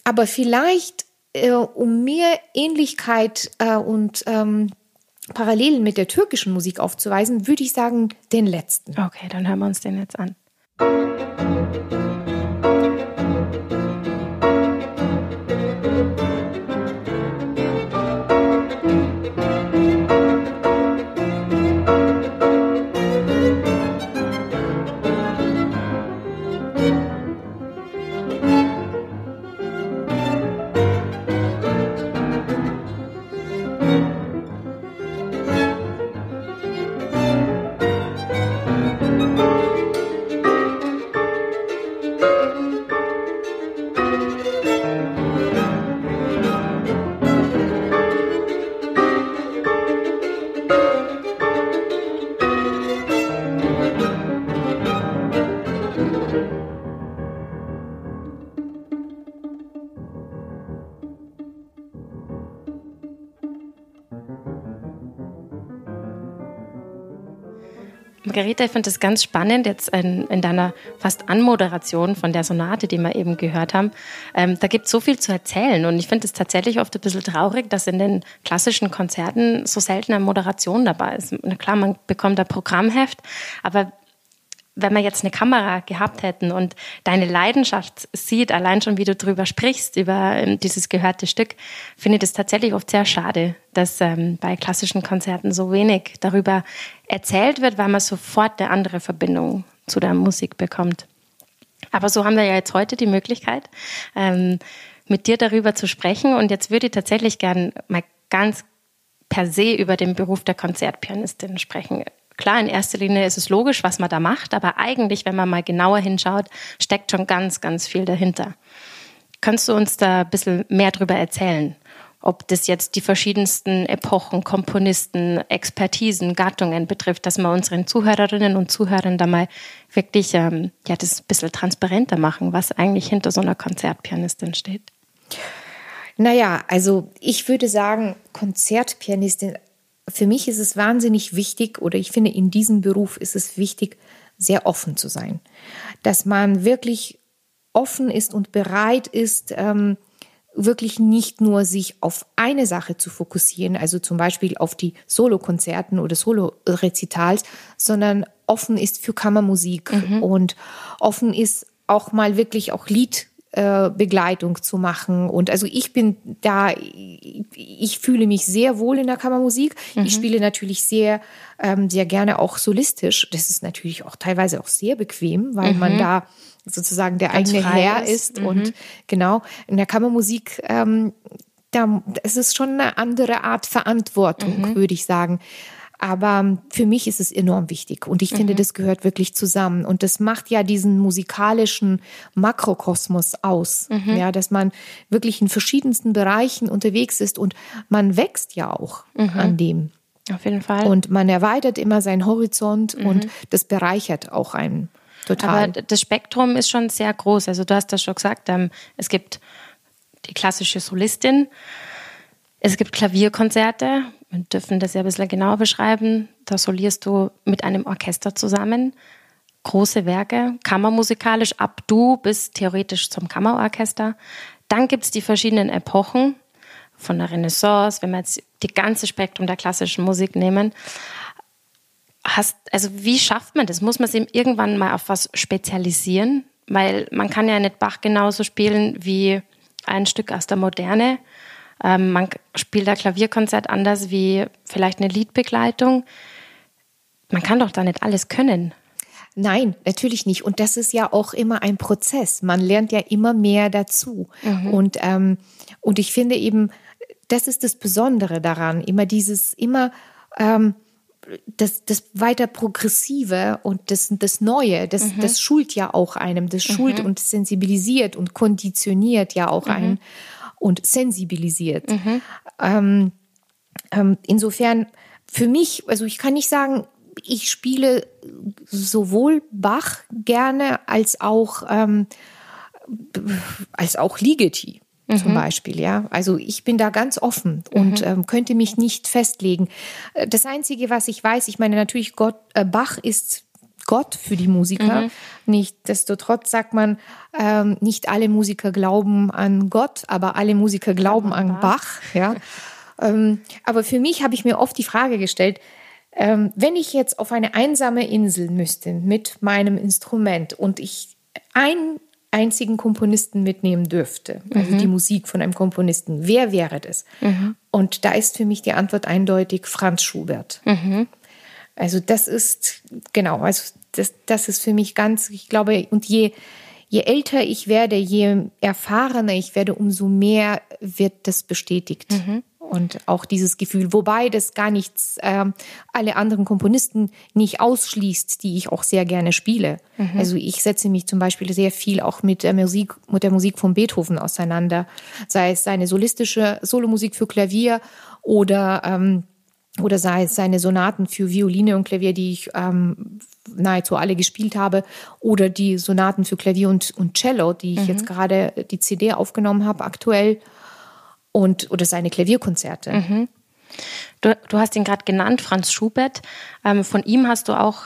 C: Aber vielleicht äh, um mehr Ähnlichkeit äh, und ähm, Parallelen mit der türkischen Musik aufzuweisen, würde ich sagen, den letzten.
B: Okay, dann hören wir uns den jetzt an. Margarete, ich finde das ganz spannend, jetzt in, in, deiner fast Anmoderation von der Sonate, die wir eben gehört haben. Ähm, da gibt es so viel zu erzählen und ich finde es tatsächlich oft ein bisschen traurig, dass in den klassischen Konzerten so selten eine Moderation dabei ist. Na klar, man bekommt ein Programmheft, aber wenn wir jetzt eine Kamera gehabt hätten und deine Leidenschaft sieht, allein schon wie du drüber sprichst, über ähm, dieses gehörte Stück, finde ich das tatsächlich oft sehr schade, dass ähm, bei klassischen Konzerten so wenig darüber erzählt wird, weil man sofort eine andere Verbindung zu der Musik bekommt. Aber so haben wir ja jetzt heute die Möglichkeit, ähm, mit dir darüber zu sprechen. Und jetzt würde ich tatsächlich gern mal ganz per se über den Beruf der Konzertpianistin sprechen. Klar, in erster Linie ist es logisch, was man da macht, aber eigentlich, wenn man mal genauer hinschaut, steckt schon ganz, ganz viel dahinter. Kannst du uns da ein bisschen mehr darüber erzählen? Ob das jetzt die verschiedensten Epochen, Komponisten, Expertisen, Gattungen betrifft, dass wir unseren Zuhörerinnen und Zuhörern da mal wirklich ähm, ja, das ein bisschen transparenter machen, was eigentlich hinter so einer Konzertpianistin steht.
C: Naja, also ich würde sagen, Konzertpianistin, für mich ist es wahnsinnig wichtig oder ich finde, in diesem Beruf ist es wichtig, sehr offen zu sein. Dass man wirklich offen ist und bereit ist, ähm, wirklich nicht nur sich auf eine Sache zu fokussieren, also zum Beispiel auf die Solokonzerten oder Solo-Rezitals, sondern offen ist für Kammermusik mhm. und offen ist auch mal wirklich auch Lied äh, Begleitung zu machen. Und also ich bin da, ich fühle mich sehr wohl in der Kammermusik. Mhm. Ich spiele natürlich sehr, ähm, sehr gerne auch solistisch. Das ist natürlich auch teilweise auch sehr bequem, weil mhm. man da sozusagen der Ganz eigene Herr ist. ist. Mhm. Und genau, in der Kammermusik, ähm, da, es ist schon eine andere Art Verantwortung, mhm. würde ich sagen. Aber für mich ist es enorm wichtig und ich finde, mhm. das gehört wirklich zusammen. Und das macht ja diesen musikalischen Makrokosmos aus. Mhm. Ja, dass man wirklich in verschiedensten Bereichen unterwegs ist und man wächst ja auch mhm. an dem.
B: Auf jeden Fall.
C: Und man erweitert immer seinen Horizont mhm. und das bereichert auch einen total.
B: Aber das Spektrum ist schon sehr groß. Also du hast das schon gesagt, ähm, es gibt die klassische Solistin, es gibt Klavierkonzerte, wir dürfen das ja ein bisschen genauer beschreiben. Da solierst du mit einem Orchester zusammen große Werke, kammermusikalisch ab du bis theoretisch zum Kammerorchester. Dann gibt es die verschiedenen Epochen von der Renaissance, wenn wir jetzt die ganze Spektrum der klassischen Musik nehmen. Hast, also wie schafft man das? Muss man sich irgendwann mal auf was spezialisieren? Weil man kann ja nicht Bach genauso spielen wie ein Stück aus der Moderne ähm, man spielt ein Klavierkonzert anders wie vielleicht eine Liedbegleitung. Man kann doch da nicht alles können.
C: Nein, natürlich nicht. Und das ist ja auch immer ein Prozess. Man lernt ja immer mehr dazu. Mhm. Und, ähm, und ich finde eben, das ist das Besondere daran, immer dieses, immer ähm, das, das weiter Progressive und das, das Neue, das, mhm. das schult ja auch einem, das schult mhm. und sensibilisiert und konditioniert ja auch mhm. einen und sensibilisiert. Mhm. Ähm, ähm, insofern für mich, also ich kann nicht sagen, ich spiele sowohl Bach gerne als auch ähm, als auch Ligeti mhm. zum Beispiel, ja. Also ich bin da ganz offen und mhm. ähm, könnte mich nicht festlegen. Das Einzige, was ich weiß, ich meine natürlich, Gott, äh, Bach ist Gott für die Musiker. Mhm. Nichtsdestotrotz sagt man, ähm, nicht alle Musiker glauben an Gott, aber alle Musiker glauben an Bach. Ja. ähm, aber für mich habe ich mir oft die Frage gestellt, ähm, wenn ich jetzt auf eine einsame Insel müsste mit meinem Instrument und ich einen einzigen Komponisten mitnehmen dürfte, also mhm. die Musik von einem Komponisten, wer wäre das? Mhm. Und da ist für mich die Antwort eindeutig Franz Schubert. Mhm. Also das ist, genau, also das, das ist für mich ganz, ich glaube, und je, je älter ich werde, je erfahrener ich werde, umso mehr wird das bestätigt. Mhm. Und auch dieses Gefühl, wobei das gar nichts äh, alle anderen Komponisten nicht ausschließt, die ich auch sehr gerne spiele. Mhm. Also ich setze mich zum Beispiel sehr viel auch mit der Musik, mit der Musik von Beethoven auseinander, sei es seine solistische Solomusik für Klavier oder ähm, oder sei es seine Sonaten für Violine und Klavier, die ich ähm, nahezu alle gespielt habe, oder die Sonaten für Klavier und, und Cello, die ich mhm. jetzt gerade die CD aufgenommen habe, aktuell, und oder seine Klavierkonzerte. Mhm.
B: Du, du, hast ihn gerade genannt, Franz Schubert. Ähm, von ihm hast du auch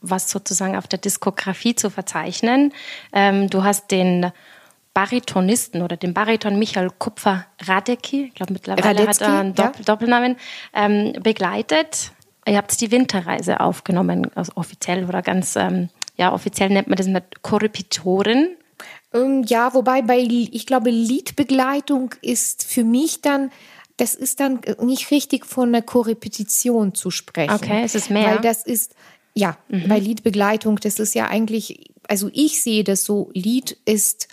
B: was sozusagen auf der Diskografie zu verzeichnen. Ähm, du hast den Baritonisten oder den Bariton Michael Kupfer-Radecki, ich glaube mittlerweile Radetzky, hat er einen Dopp ja. Doppelnamen, ähm, begleitet. Ihr habt die Winterreise aufgenommen, also offiziell oder ganz ähm, ja, offiziell nennt man das mit Korrepetorin.
C: Ähm, ja, wobei bei, ich glaube, Liedbegleitung ist für mich dann, das ist dann nicht richtig von einer Korrepetition zu sprechen.
B: Okay, es ist mehr.
C: Weil das ist, ja, mhm. bei Liedbegleitung, das ist ja eigentlich, also ich sehe das so, Lied ist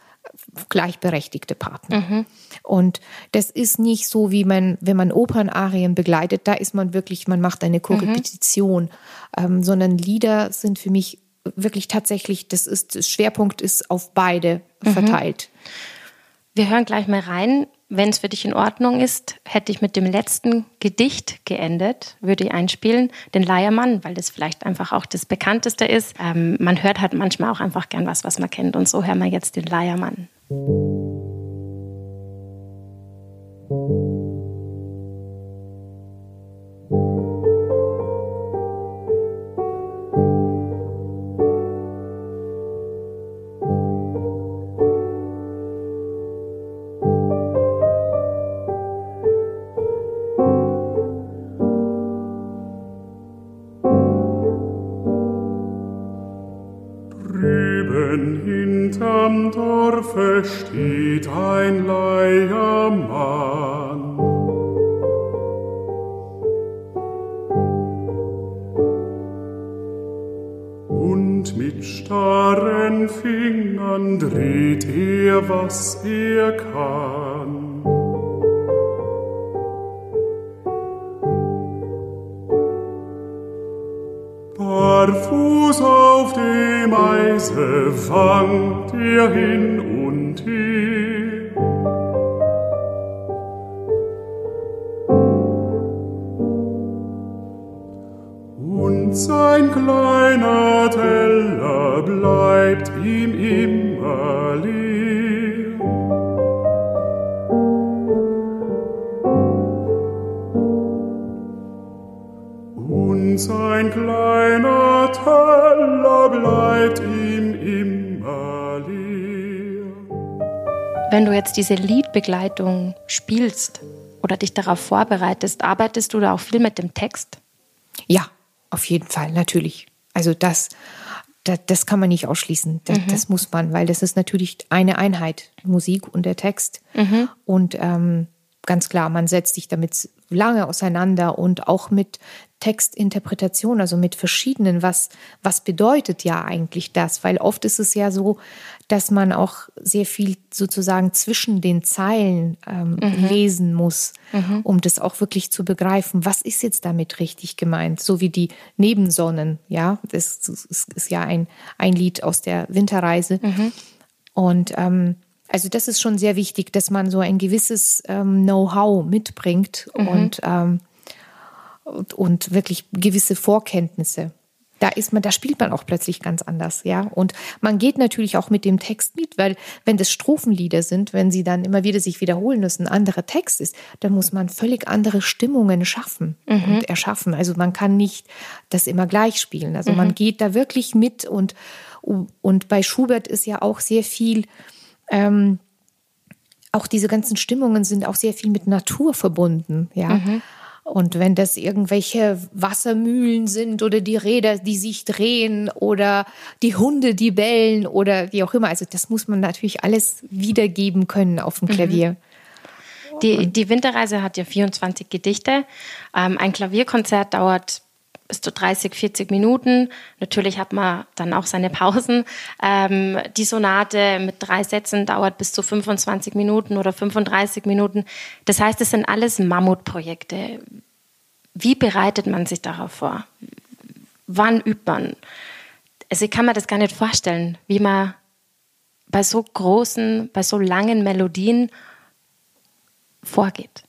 C: gleichberechtigte Partner. Mhm. Und das ist nicht so, wie man, wenn man Opernarien begleitet, da ist man wirklich, man macht eine Korrepetition, mhm. ähm, sondern Lieder sind für mich wirklich tatsächlich, das ist, das Schwerpunkt ist auf beide mhm. verteilt.
B: Wir hören gleich mal rein. Wenn es für dich in Ordnung ist, hätte ich mit dem letzten Gedicht geendet, würde ich einspielen, den Leiermann, weil das vielleicht einfach auch das bekannteste ist. Ähm, man hört halt manchmal auch einfach gern was, was man kennt. Und so hören wir jetzt den Leiermann.
D: Steht ein Leiermann. Und mit starren Fingern dreht er, was er kann. Barfuß auf dem Eise wankt er hin und her. Und sein kleiner Teller bleibt ihm immer
B: Wenn du jetzt diese Liedbegleitung spielst oder dich darauf vorbereitest, arbeitest du da auch viel mit dem Text?
C: Ja, auf jeden Fall, natürlich. Also das, das, das kann man nicht ausschließen. Das, mhm. das, muss man, weil das ist natürlich eine Einheit, Musik und der Text. Mhm. Und ähm, ganz klar, man setzt sich damit lange auseinander und auch mit Textinterpretation, also mit verschiedenen, was, was bedeutet ja eigentlich das? Weil oft ist es ja so, dass man auch sehr viel sozusagen zwischen den Zeilen ähm, mhm. lesen muss, mhm. um das auch wirklich zu begreifen. Was ist jetzt damit richtig gemeint? So wie die Nebensonnen, ja, das ist, ist ja ein, ein Lied aus der Winterreise. Mhm. Und ähm, also das ist schon sehr wichtig, dass man so ein gewisses ähm, Know-how mitbringt mhm. und ähm, und, und wirklich gewisse Vorkenntnisse. Da ist man, da spielt man auch plötzlich ganz anders, ja. Und man geht natürlich auch mit dem Text mit, weil wenn das Strophenlieder sind, wenn sie dann immer wieder sich wiederholen, dass ein anderer Text ist, dann muss man völlig andere Stimmungen schaffen mhm. und erschaffen. Also man kann nicht das immer gleich spielen. Also mhm. man geht da wirklich mit und, und bei Schubert ist ja auch sehr viel, ähm, auch diese ganzen Stimmungen sind auch sehr viel mit Natur verbunden, ja. Mhm. Und wenn das irgendwelche Wassermühlen sind oder die Räder, die sich drehen oder die Hunde, die bellen oder wie auch immer, also das muss man natürlich alles wiedergeben können auf dem mhm. Klavier.
B: Die, die Winterreise hat ja 24 Gedichte. Ähm, ein Klavierkonzert dauert bis zu 30, 40 Minuten. Natürlich hat man dann auch seine Pausen. Ähm, die Sonate mit drei Sätzen dauert bis zu 25 Minuten oder 35 Minuten. Das heißt, es sind alles Mammutprojekte. Wie bereitet man sich darauf vor? Wann übt man? Also ich kann mir das gar nicht vorstellen, wie man bei so großen, bei so langen Melodien vorgeht.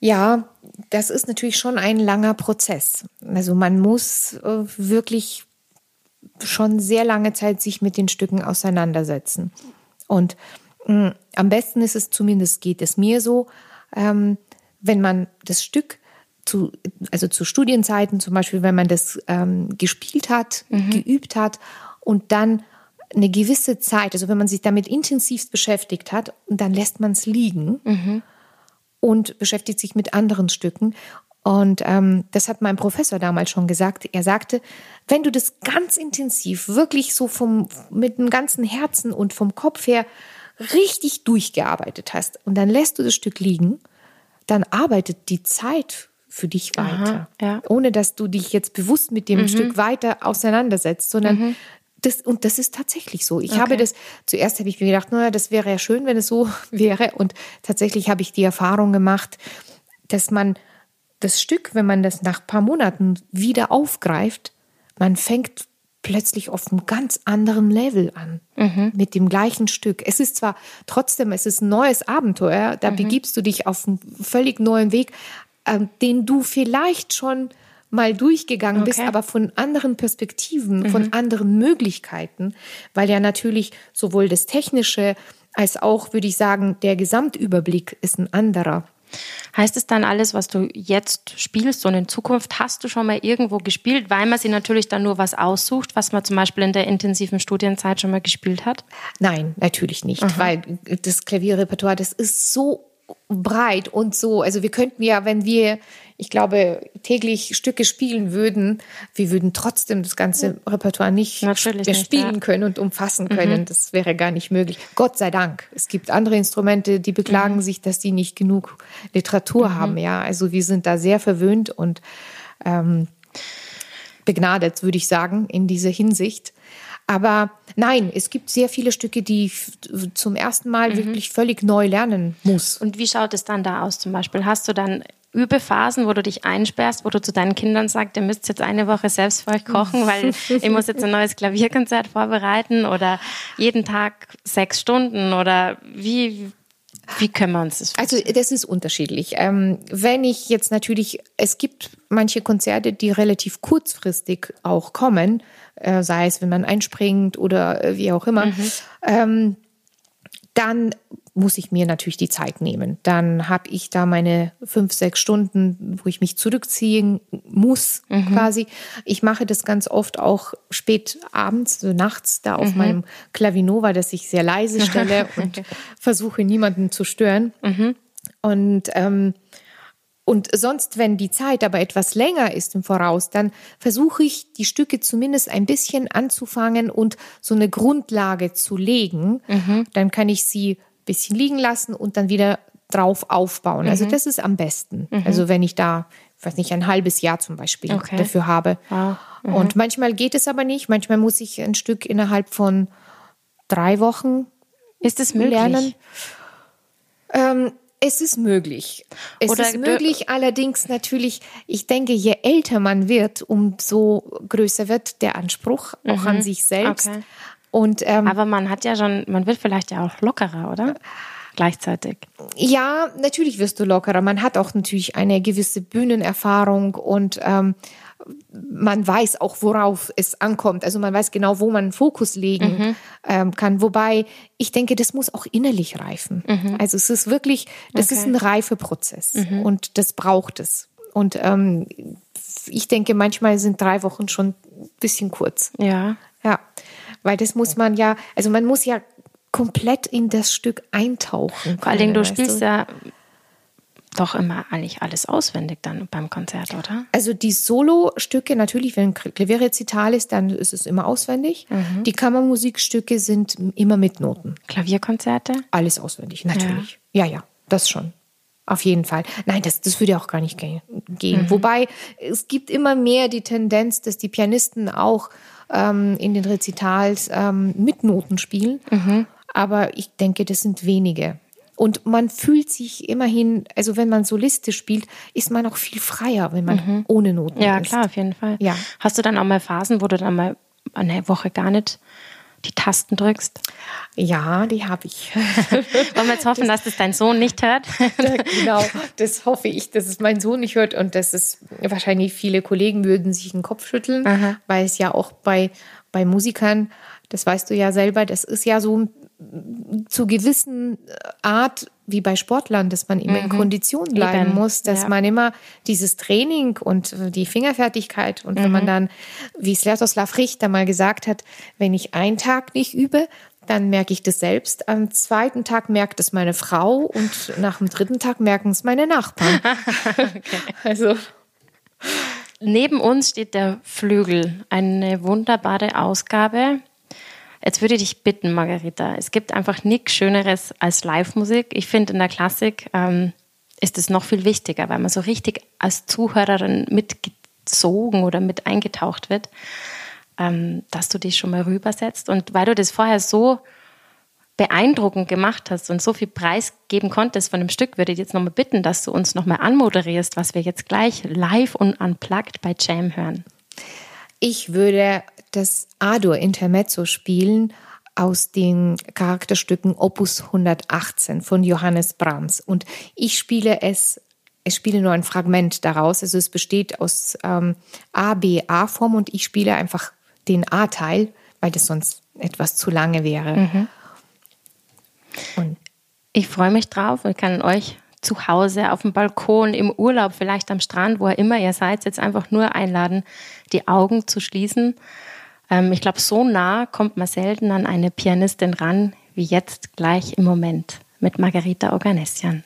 C: Ja, das ist natürlich schon ein langer Prozess. Also man muss äh, wirklich schon sehr lange Zeit sich mit den Stücken auseinandersetzen. Und mh, mm, am besten ist es zumindest, geht es mir so, ähm, wenn man das Stück zu, also zu Studienzeiten zum Beispiel, wenn man das ähm, gespielt hat, mhm. geübt hat und dann eine gewisse Zeit, also wenn man sich damit intensivst beschäftigt hat, dann lässt man es liegen. Mhm und beschäftigt sich mit anderen Stücken. Und ähm, das hat mein Professor damals schon gesagt. Er sagte, wenn du das ganz intensiv, wirklich so vom, mit dem ganzen Herzen und vom Kopf her richtig durchgearbeitet hast und dann lässt du das Stück liegen, dann arbeitet die Zeit für dich weiter.
B: Aha, ja.
C: Ohne dass du dich jetzt bewusst mit dem Stück weiter auseinandersetzt, sondern das, und das ist tatsächlich so. Ich habe das, zuerst habe ich mir gedacht, naja, das wäre ja schön, wenn es so wäre. Und tatsächlich habe ich die Erfahrung gemacht, dass man das Stück, wenn man das nach ein paar Monaten wieder aufgreift, man fängt plötzlich auf einem ganz anderen Level an mit dem gleichen Stück. Es ist zwar trotzdem, es ist ein neues Abenteuer, da begibst du dich auf einen völlig neuen Weg, ähm, den du vielleicht schon mal durchgegangen bist,
B: Okay.
C: aber von anderen Perspektiven, von anderen Möglichkeiten, weil ja natürlich sowohl das Technische als auch, würde ich sagen, der Gesamtüberblick ist ein anderer.
B: Heißt es dann alles, was du jetzt spielst und in Zukunft hast du schon mal irgendwo gespielt, weil man sich natürlich dann nur was aussucht, was man zum Beispiel in der intensiven Studienzeit schon mal gespielt hat?
C: Nein, natürlich nicht, weil das Klavierrepertoire, das ist so breit und so, also wir könnten ja, wenn wir, ich glaube, täglich Stücke spielen würden, wir würden trotzdem das ganze Repertoire nicht
B: Natürlich
C: mehr
B: nicht,
C: spielen
B: ja.
C: können und umfassen können. Das wäre gar nicht möglich. Gott sei Dank. Es gibt andere Instrumente, die beklagen sich, dass die nicht genug Literatur haben. Ja, also wir sind da sehr verwöhnt und ähm, begnadet, würde ich sagen, in dieser Hinsicht. Aber nein, es gibt sehr viele Stücke, die f- zum ersten Mal wirklich völlig neu lernen muss.
B: Und wie schaut es dann da aus zum Beispiel? Hast du dann Übephasen, wo du dich einsperrst, wo du zu deinen Kindern sagst, ihr müsst jetzt eine Woche selbst für euch kochen, weil ich muss jetzt ein neues Klavierkonzert vorbereiten oder jeden Tag sechs Stunden oder wie, wie können wir uns das
C: Also das ist unterschiedlich. Ähm, wenn ich jetzt natürlich, es gibt manche Konzerte, die relativ kurzfristig auch kommen, äh, sei es, wenn man einspringt oder äh, wie auch immer, ähm, dann muss ich mir natürlich die Zeit nehmen. Dann habe ich da meine fünf, sechs Stunden, wo ich mich zurückziehen muss, quasi. Ich mache das ganz oft auch spät abends, so nachts, da auf meinem Klavinova, das ich sehr leise stelle und versuche, niemanden zu stören. Und ähm, und sonst, wenn die Zeit aber etwas länger ist im Voraus, dann versuche ich, die Stücke zumindest ein bisschen anzufangen und so eine Grundlage zu legen. Dann kann ich sie ein bisschen liegen lassen und dann wieder drauf aufbauen. Also das ist am besten. Also wenn ich da, ich weiß nicht, ein halbes Jahr zum Beispiel
B: Okay.
C: dafür habe.
B: Wow.
C: Und manchmal geht es aber nicht. Manchmal muss ich ein Stück innerhalb von drei Wochen
B: Ist es möglich?
C: lernen. Ähm, es ist möglich. Es
B: Oder
C: ist möglich, allerdings natürlich, ich denke, je älter man wird, umso größer wird der Anspruch auch an sich selbst.
B: Okay.
C: Und ähm,
B: Aber man hat ja schon, man wird vielleicht ja auch lockerer, oder? Gleichzeitig.
C: ja, natürlich wirst du lockerer. Man hat auch natürlich eine gewisse Bühnenerfahrung und ähm, man weiß auch, worauf es ankommt. Also man weiß genau, wo man Fokus legen ähm, kann. Wobei ich denke, das muss auch innerlich reifen. Also es ist wirklich, das ist
B: Okay.
C: ein Reifeprozess und das braucht es. Und ähm, ich denke, manchmal sind drei Wochen schon ein bisschen kurz.
B: Ja.
C: Ja, weil das muss man ja, also man muss ja komplett in das Stück eintauchen.
B: Vor allen Dingen, du spielst ja doch immer eigentlich alles auswendig dann beim Konzert, oder?
C: Also die Solo-Stücke, natürlich, wenn Klavierrezital ist, dann ist es immer auswendig.
B: Mhm.
C: Die Kammermusikstücke sind immer mit Noten.
B: Klavierkonzerte?
C: Alles auswendig, natürlich. Ja, ja, das schon. Auf jeden Fall. Nein, das, das würde auch gar nicht ge gehen.
B: Mhm.
C: Wobei es gibt immer mehr die Tendenz, dass die Pianisten auch ähm, in den Rezitals ähm, mit Noten spielen.
B: Mhm.
C: Aber ich denke, das sind wenige. Und man fühlt sich immerhin, also wenn man Soliste spielt, ist man auch viel freier, wenn man ohne Noten
B: Mhm. Ja,
C: ist.
B: klar, auf jeden Fall.
C: Ja.
B: Hast du dann auch mal Phasen, wo du dann mal eine Woche gar nicht die Tasten drückst?
C: Ja, die habe ich.
B: Wollen wir jetzt hoffen, dass das dein Sohn nicht hört?
C: genau, das hoffe ich, dass es mein Sohn nicht hört und dass es wahrscheinlich viele Kollegen würden sich den Kopf schütteln, weil es ja auch bei, bei Musikern, das weißt du ja selber, das ist ja so zu gewissen Art wie bei Sportlern, dass man immer in Kondition bleiben
B: Eben,
C: muss, dass
B: ja.
C: man immer dieses Training und die Fingerfertigkeit und wenn man dann, wie Svetoslav Richter mal gesagt hat, wenn ich einen Tag nicht übe, dann merke ich das selbst. Am zweiten Tag merkt es meine Frau und nach dem dritten Tag merken es meine Nachbarn. okay.
B: Also. Neben uns steht der Flügel, eine wunderbare Ausgabe. Jetzt würde ich dich bitten, Margarita, es gibt einfach nichts Schöneres als Live-Musik. Ich finde, in der Klassik ähm, ist es noch viel wichtiger, weil man so richtig als Zuhörerin mitgezogen oder mit eingetaucht wird ähm, dass du dich schon mal rübersetzt. Und weil du das vorher so beeindruckend gemacht hast und so viel Preis geben konntest von dem Stück, würde ich jetzt nochmal bitten, dass du uns nochmal anmoderierst, was wir jetzt gleich live und unplugged bei Jam hören.
C: Ich würde das Adur Intermezzo spielen aus den Charakterstücken Opus 118 von Johannes Brahms. Und ich spiele es, ich spiele nur ein Fragment daraus. Also es besteht aus ähm, A, B, A-Form und ich spiele einfach den A-Teil, weil das sonst etwas zu lange wäre. Mhm.
B: Und ich freue mich drauf und kann euch zu Hause, auf dem Balkon, im Urlaub, vielleicht am Strand, wo immer ihr seid, jetzt einfach nur einladen, die Augen zu schließen. Ähm, ich glaube, so nah kommt man selten an eine Pianistin ran, wie jetzt gleich im Moment mit Margarita Organessian.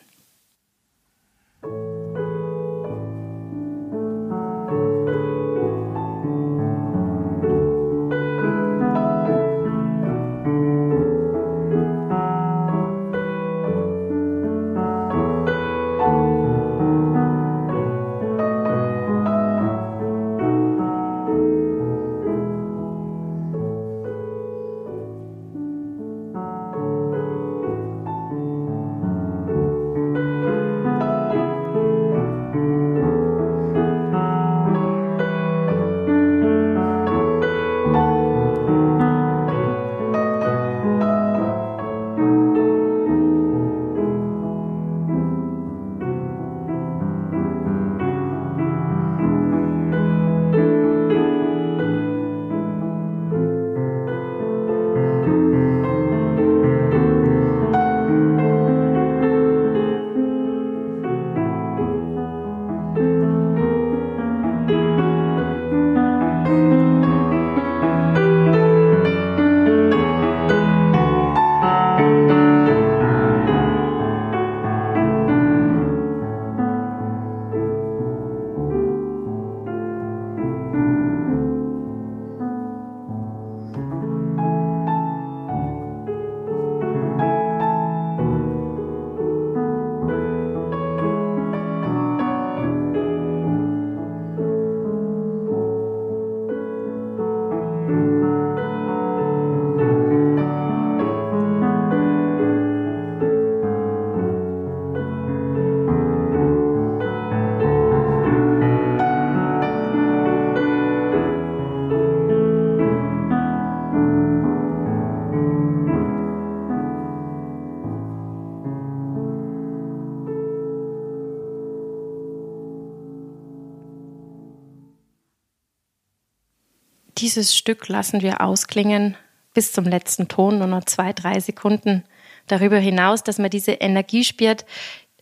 B: Dieses Stück lassen wir ausklingen bis zum letzten Ton, nur noch zwei, drei Sekunden. Darüber hinaus, dass man diese Energie spürt,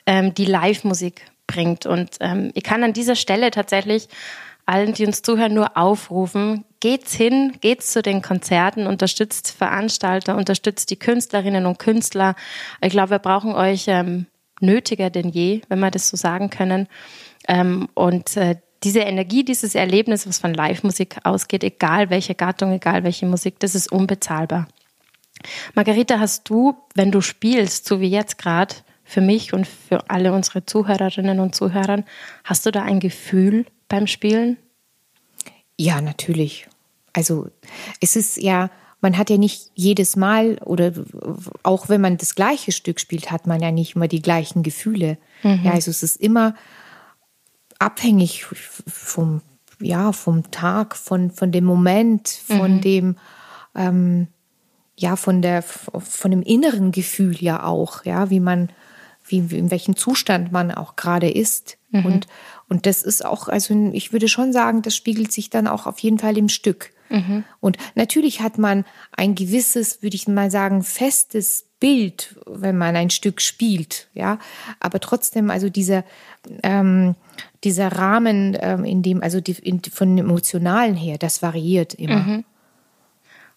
B: ähm, die Live-Musik bringt. Und ähm, ich kann an dieser Stelle tatsächlich allen, die uns zuhören, nur aufrufen, geht's hin, geht's zu den Konzerten, unterstützt Veranstalter, unterstützt die Künstlerinnen und Künstler. Ich glaube, wir brauchen euch ähm, nötiger denn je, wenn wir das so sagen können. Ähm, und äh, diese Energie, dieses Erlebnis, was von Live-Musik ausgeht, egal welche Gattung, egal welche Musik, das ist unbezahlbar. Margarita, hast du, wenn du spielst, so wie jetzt gerade, für mich und für alle unsere Zuhörerinnen und Zuhörer, hast du da ein Gefühl beim Spielen?
C: Ja, natürlich. Also es ist ja, man hat ja nicht jedes Mal oder auch wenn man das gleiche Stück spielt, hat man ja nicht immer die gleichen Gefühle. Mhm. Ja, also es ist immer abhängig vom, ja, vom Tag, von, von dem Moment, von mhm. dem, ähm, ja, von der, von dem inneren Gefühl ja auch, ja, wie man, wie, in welchem Zustand man auch gerade ist. Mhm. Und, und das ist auch, also ich würde schon sagen, das spiegelt sich dann auch auf jeden Fall im Stück. Mhm. Und natürlich hat man ein gewisses, würde ich mal sagen, festes Bild, wenn man ein Stück spielt, ja. Aber trotzdem, also dieser, ähm, dieser Rahmen, ähm, in dem, also die, in, von Emotionalen her, das variiert immer. Mhm.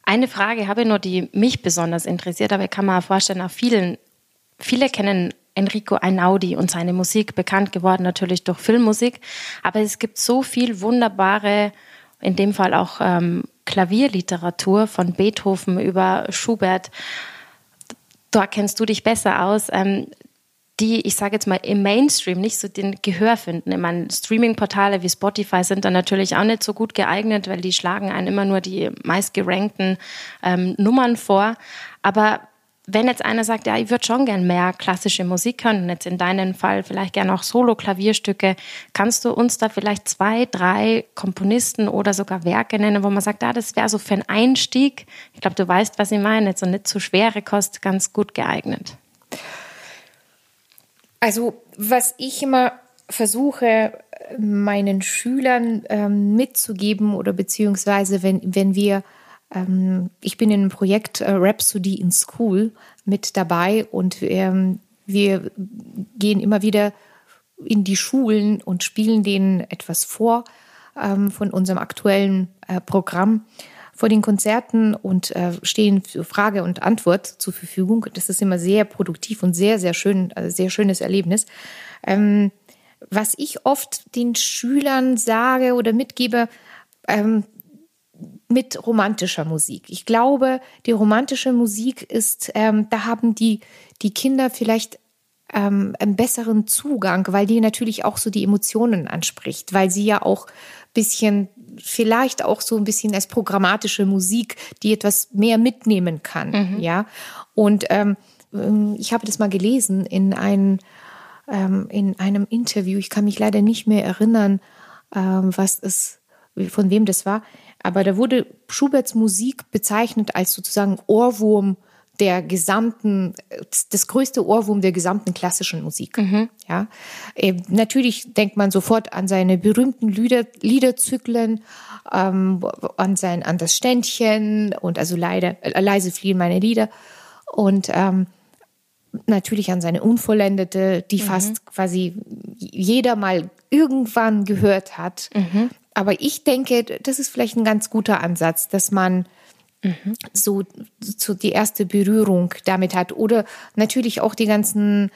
B: Eine Frage habe ich nur, die mich besonders interessiert, aber ich kann mir vorstellen, auch vielen, viele kennen Enrico Einaudi und seine Musik, bekannt geworden natürlich durch Filmmusik. Aber es gibt so viel wunderbare, in dem Fall auch ähm, Klavierliteratur von Beethoven über Schubert. Da kennst du dich besser aus. Ähm, die, ich sage jetzt mal, im Mainstream nicht so den Gehör finden. Ich meine, Streaming-Portale wie Spotify sind dann natürlich auch nicht so gut geeignet, weil die schlagen einen immer nur die meistgerankten ähm, Nummern vor. Aber wenn jetzt einer sagt, ja, ich würde schon gern mehr klassische Musik hören, jetzt in deinem Fall vielleicht gern auch Solo-Klavierstücke, kannst du uns da vielleicht zwei, drei Komponisten oder sogar Werke nennen, wo man sagt, ja, das wäre so für einen Einstieg, ich glaube, du weißt, was ich meine, so nicht zu schwere Kost, ganz gut geeignet.
C: Also, was ich immer versuche, meinen Schülern ähm, mitzugeben oder beziehungsweise wenn, wenn wir ähm, ich bin in einem Projekt äh, Rhapsody in School mit dabei und ähm, wir gehen immer wieder in die Schulen und spielen denen etwas vor ähm, von unserem aktuellen äh, Programm vor den Konzerten und äh, stehen für Frage und Antwort zur Verfügung. Das ist immer sehr produktiv und sehr, sehr schön, also sehr schönes Erlebnis. Ähm, was ich oft den Schülern sage oder mitgebe, ähm, mit romantischer Musik. Ich glaube, die romantische Musik ist, ähm, da haben die, die Kinder vielleicht ähm, einen besseren Zugang, weil die natürlich auch so die Emotionen anspricht, weil sie ja auch bisschen, vielleicht auch so ein bisschen als programmatische Musik, die etwas mehr mitnehmen kann, mhm. ja. Und ähm, ähm ich habe das mal gelesen in, ein, ähm, in einem Interview. Ich kann mich leider nicht mehr erinnern, ähm, was es, von wem das war. Aber da wurde Schuberts Musik bezeichnet als sozusagen Ohrwurm der gesamten, das größte Ohrwurm der gesamten klassischen Musik. Mhm. Ja, äh, natürlich denkt man sofort an seine berühmten Lieder, Liederzyklen, ähm, an sein, an das Ständchen und also leider, äh, leise fliehen meine Lieder und ähm, natürlich an seine Unvollendete, die mhm. fast quasi jeder mal irgendwann gehört hat. Mhm. Aber ich denke, das ist vielleicht ein ganz guter Ansatz, dass man mhm. so, so die erste Berührung damit hat. Oder natürlich auch die ganzen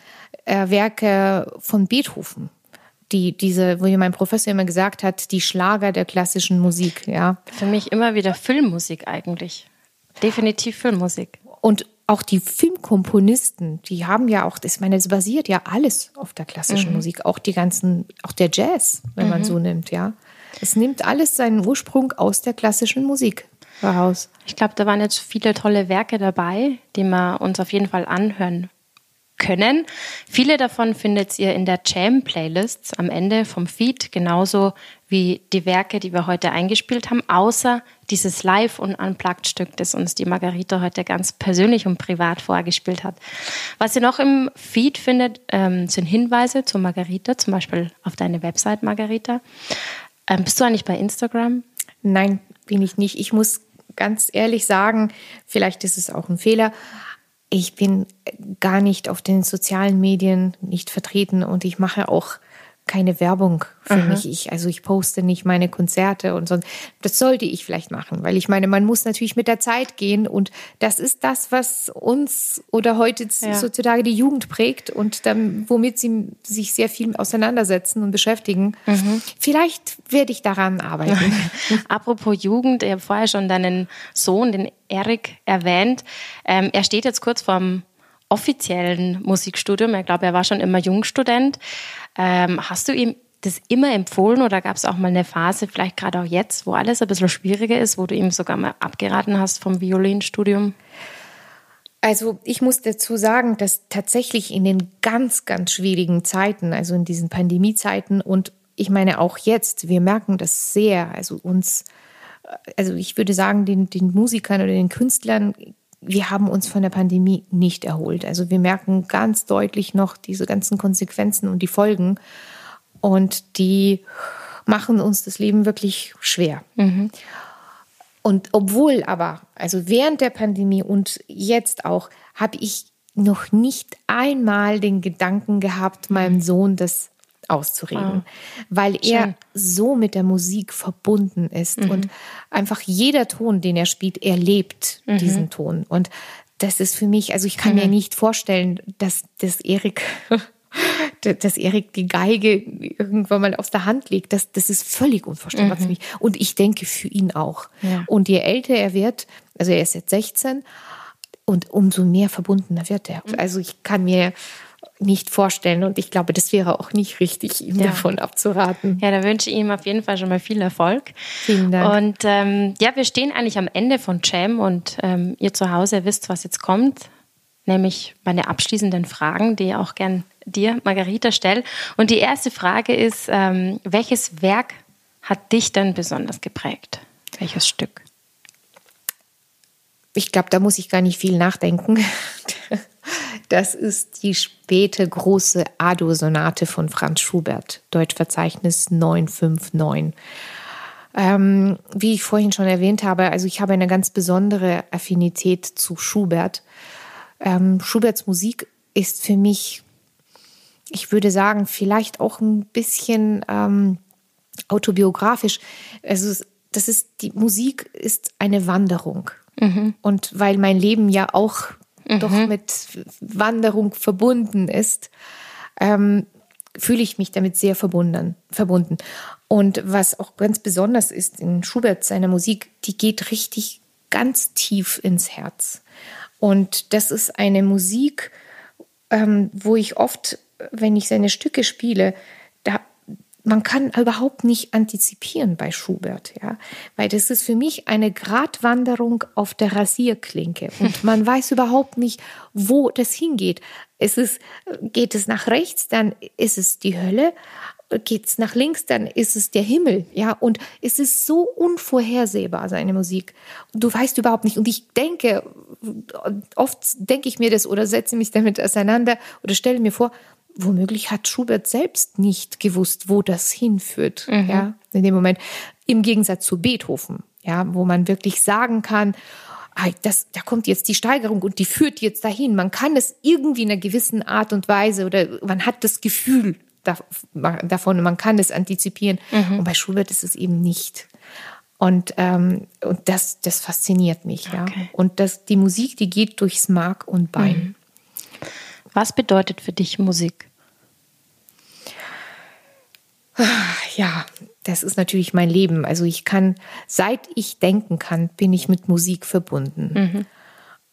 C: äh, Werke von Beethoven. Die, diese, wo mir mein Professor immer gesagt hat, die Schlager der klassischen Musik, ja.
B: Für mich immer wieder Filmmusik eigentlich. Definitiv Filmmusik.
C: Und auch die Filmkomponisten, die haben ja auch, ich meine, es basiert ja alles auf der klassischen mhm. Musik, auch die ganzen, auch der Jazz, wenn mhm. man so nimmt, ja. Es nimmt alles seinen Ursprung aus der klassischen Musik heraus.
B: Ich glaube, da waren jetzt viele tolle Werke dabei, die wir uns auf jeden Fall anhören können. Viele davon findet ihr in der Jam-Playlist am Ende vom Feed, genauso wie die Werke, die wir heute eingespielt haben, außer dieses Live- und Unplugged-Stück, das uns die Margarita heute ganz persönlich und privat vorgespielt hat. Was ihr noch im Feed findet, ähm, sind Hinweise zu Margarita, zum Beispiel auf deine Website, Margarita. Ähm, bist du eigentlich bei Instagram?
C: Nein, bin ich nicht. Ich muss ganz ehrlich sagen, vielleicht ist es auch ein Fehler. Ich bin gar nicht auf den sozialen Medien nicht vertreten und ich mache auch keine Werbung für Aha. mich. Ich, also ich poste nicht meine Konzerte und so. Das sollte ich vielleicht machen, weil ich meine, man muss natürlich mit der Zeit gehen und das ist das, was uns oder heute ja. sozusagen die Jugend prägt und dann, womit sie sich sehr viel auseinandersetzen und beschäftigen. Mhm. Vielleicht werde ich daran arbeiten.
B: Apropos Jugend, ich habe vorher schon deinen Sohn, den Erik, erwähnt. Ähm, er steht jetzt kurz vorm offiziellen Musikstudium. Ich glaube, er war schon immer Jungstudent. Ähm, hast du ihm das immer empfohlen oder gab es auch mal eine Phase, vielleicht gerade auch jetzt, wo alles ein bisschen schwieriger ist, wo du ihm sogar mal abgeraten hast vom Violinstudium?
C: Also ich muss dazu sagen, dass tatsächlich in den ganz, ganz schwierigen Zeiten, also in diesen Pandemiezeiten und ich meine auch jetzt, wir merken das sehr, also uns, also ich würde sagen, den, den Musikern oder den Künstlern wir haben uns von der Pandemie nicht erholt. Also wir merken ganz deutlich noch diese ganzen Konsequenzen und die Folgen. Und die machen uns das Leben wirklich schwer. Mhm. Und obwohl aber, also während der Pandemie und jetzt auch, habe ich noch nicht einmal den Gedanken gehabt, meinem Sohn das auszureden, weil er
B: Schön.
C: so mit der Musik verbunden ist und einfach jeder Ton, den er spielt, er lebt diesen Ton. Und das ist für mich, also ich kann mir nicht vorstellen, dass, dass Erik, dass Erik die Geige irgendwann mal aus der Hand legt. Das, das ist völlig unvorstellbar für mich. Und ich denke für ihn auch.
B: Ja.
C: Und je älter er wird, also er ist jetzt 16, und umso mehr verbundener wird er. Also ich kann mir nicht vorstellen und ich glaube, das wäre auch nicht richtig, ihm
B: Ja.
C: davon abzuraten.
B: Ja, da wünsche ich ihm auf jeden Fall schon mal viel Erfolg.
C: Vielen Dank.
B: Und ähm, ja, wir stehen eigentlich am Ende von Jam und ähm, ihr zu Hause wisst, was jetzt kommt, nämlich meine abschließenden Fragen, die ich auch gern dir, Margarita, stelle. Und die erste Frage ist, ähm, welches Werk hat dich denn besonders geprägt? Welches Stück?
C: Ich glaube, da muss ich gar nicht viel nachdenken. Das ist die späte große A-Dur-Sonate von Franz Schubert, Deutschverzeichnis 959. Ähm, wie ich vorhin schon erwähnt habe, also ich habe eine ganz besondere Affinität zu Schubert. Ähm, Schuberts Musik ist für mich, ich würde sagen, vielleicht auch ein bisschen ähm, autobiografisch. Also das ist die Musik ist eine Wanderung. Und weil mein Leben ja auch doch mit Wanderung verbunden ist, ähm, fühle ich mich damit sehr verbunden, verbunden. Und was auch ganz besonders ist in Schubert seiner Musik, die geht richtig ganz tief ins Herz. Und das ist eine Musik, ähm, wo ich oft, wenn ich seine Stücke spiele, man kann überhaupt nicht antizipieren bei Schubert, ja, weil das ist für mich eine Gratwanderung auf der Rasierklinke und man weiß überhaupt nicht, wo das hingeht. Es ist, geht es nach rechts, dann ist es die Hölle, geht es nach links, dann ist es der Himmel, ja, und es ist so unvorhersehbar seine Musik. Du weißt überhaupt nicht. Und ich denke, oft denke ich mir das oder setze mich damit auseinander oder stelle mir vor, womöglich hat Schubert selbst nicht gewusst, wo das hinführt, ja, in dem Moment. Im Gegensatz zu Beethoven, ja, wo man wirklich sagen kann, ah, das, da kommt jetzt die Steigerung und die führt jetzt dahin. Man kann es irgendwie in einer gewissen Art und Weise oder man hat das Gefühl da- davon, man kann es antizipieren. Und bei Schubert ist es eben nicht. Und, ähm, und das, das fasziniert mich, ja.
B: Okay.
C: Und das, die Musik, die geht durchs Mark und Bein.
B: Was bedeutet für dich Musik?
C: Ja, das ist natürlich mein Leben. Also ich kann, seit ich denken kann, bin ich mit Musik verbunden.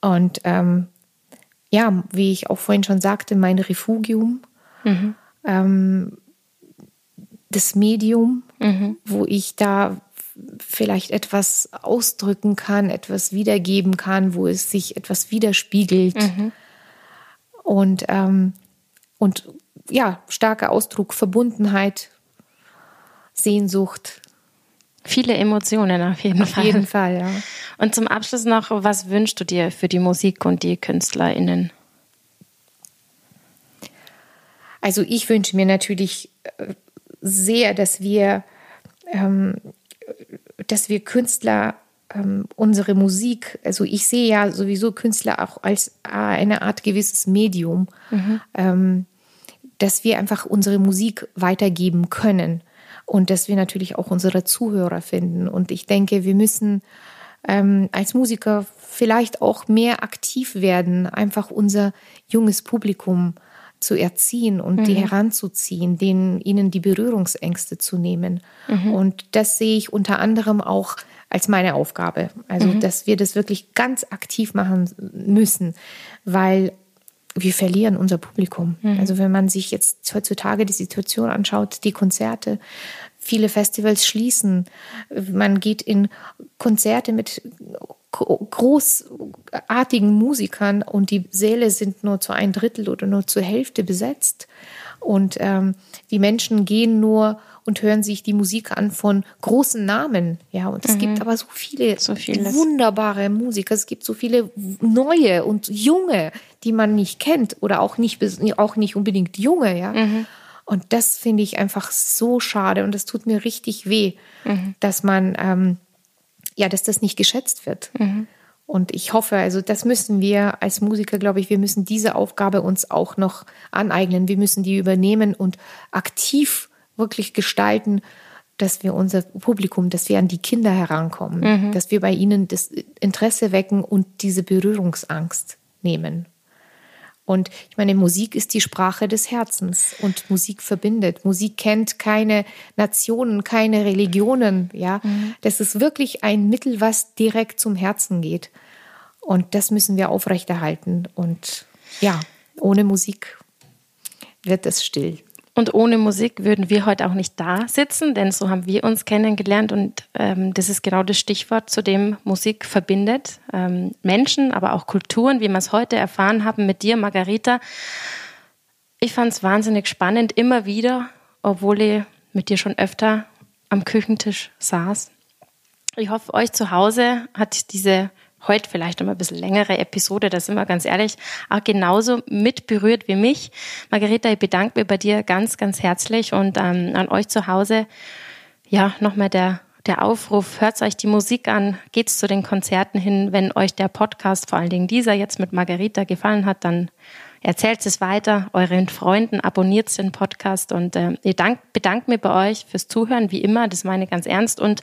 C: Und ähm, ja, wie ich auch vorhin schon sagte, mein Refugium, ähm, das Medium, wo ich da vielleicht etwas ausdrücken kann, etwas wiedergeben kann, wo es sich etwas widerspiegelt. Und, ähm, und ja, starker Ausdruck, Verbundenheit, Sehnsucht.
B: Viele Emotionen auf jeden
C: Auf
B: Fall.
C: jeden Fall, ja.
B: Und zum Abschluss noch, was wünschst du dir für die Musik und die KünstlerInnen?
C: Also ich wünsche mir natürlich äh, sehr, dass wir, ähm, dass wir Künstler ähm, unsere Musik, also ich sehe ja sowieso Künstler auch als äh, eine Art gewisses Medium, ähm, dass wir einfach unsere Musik weitergeben können und dass wir natürlich auch unsere Zuhörer finden. Und ich denke, wir müssen ähm, als Musiker vielleicht auch mehr aktiv werden, einfach unser junges Publikum zu erziehen und die heranzuziehen, denen, ihnen die Berührungsängste zu nehmen. Und das sehe ich unter anderem auch als meine Aufgabe. Also, dass wir das wirklich ganz aktiv machen müssen, weil wir verlieren unser Publikum. Also wenn man sich jetzt heutzutage die Situation anschaut, die Konzerte, viele Festivals schließen, man geht in Konzerte mit gro- großartigen Musikern und die Säle sind nur zu ein Drittel oder nur zur Hälfte besetzt. Und ähm, die Menschen gehen nur und hören sich die Musik an von großen Namen. Ja, und es gibt aber so viele
B: So
C: wunderbare Musiker. Es gibt so viele neue und junge, die man nicht kennt oder auch nicht, bes- auch nicht unbedingt junge, ja. Und das finde ich einfach so schade und das tut mir richtig weh, dass man, ähm, ja, dass das nicht geschätzt wird. Und ich hoffe, also das müssen wir als Musiker, glaube ich, wir müssen diese Aufgabe uns auch noch aneignen. Wir müssen die übernehmen und aktiv wirklich gestalten, dass wir unser Publikum, dass wir an die Kinder herankommen, mhm. dass wir bei ihnen das Interesse wecken und diese Berührungsangst nehmen. Und ich meine, Musik ist die Sprache des Herzens und Musik verbindet. Musik kennt keine Nationen, keine Religionen, ja. Mhm. Das ist wirklich ein Mittel, was direkt zum Herzen geht. Und das müssen wir aufrechterhalten. Und ja, ohne Musik wird es still.
B: Und ohne Musik würden wir heute auch nicht da sitzen, denn so haben wir uns kennengelernt und ähm, das ist genau das Stichwort, zu dem Musik verbindet. Ähm, Menschen, aber auch Kulturen, wie wir es heute erfahren haben mit dir, Margarita. Ich fand es wahnsinnig spannend, immer wieder, obwohl ich mit dir schon öfter am Küchentisch saß. Ich hoffe, euch zu Hause hat diese heute vielleicht noch ein bisschen längere Episode, da sind wir ganz ehrlich, auch genauso mit berührt wie mich. Margareta, ich bedanke mich bei dir ganz, ganz herzlich und ähm, an euch zu Hause. Ja, nochmal der, der Aufruf, hört euch die Musik an, geht's zu den Konzerten hin. Wenn euch der Podcast, vor allen Dingen dieser jetzt mit Margarita gefallen hat, dann erzählt es weiter euren Freunden, abonniert den Podcast und äh, ich dank, bedanke mich bei euch fürs Zuhören, wie immer, das meine ich ganz ernst und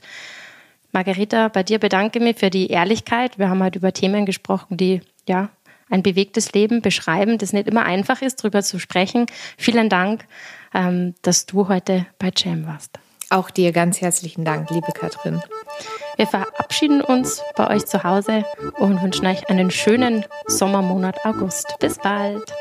B: Margarita, bei dir bedanke mich für die Ehrlichkeit. Wir haben heute über Themen gesprochen, die ja ein bewegtes Leben beschreiben, das nicht immer einfach ist, darüber zu sprechen. Vielen Dank, ähm, dass du heute bei Jam warst.
C: Auch dir ganz herzlichen Dank, liebe Katrin.
B: Wir verabschieden uns bei euch zu Hause und wünschen euch einen schönen Sommermonat August. Bis bald.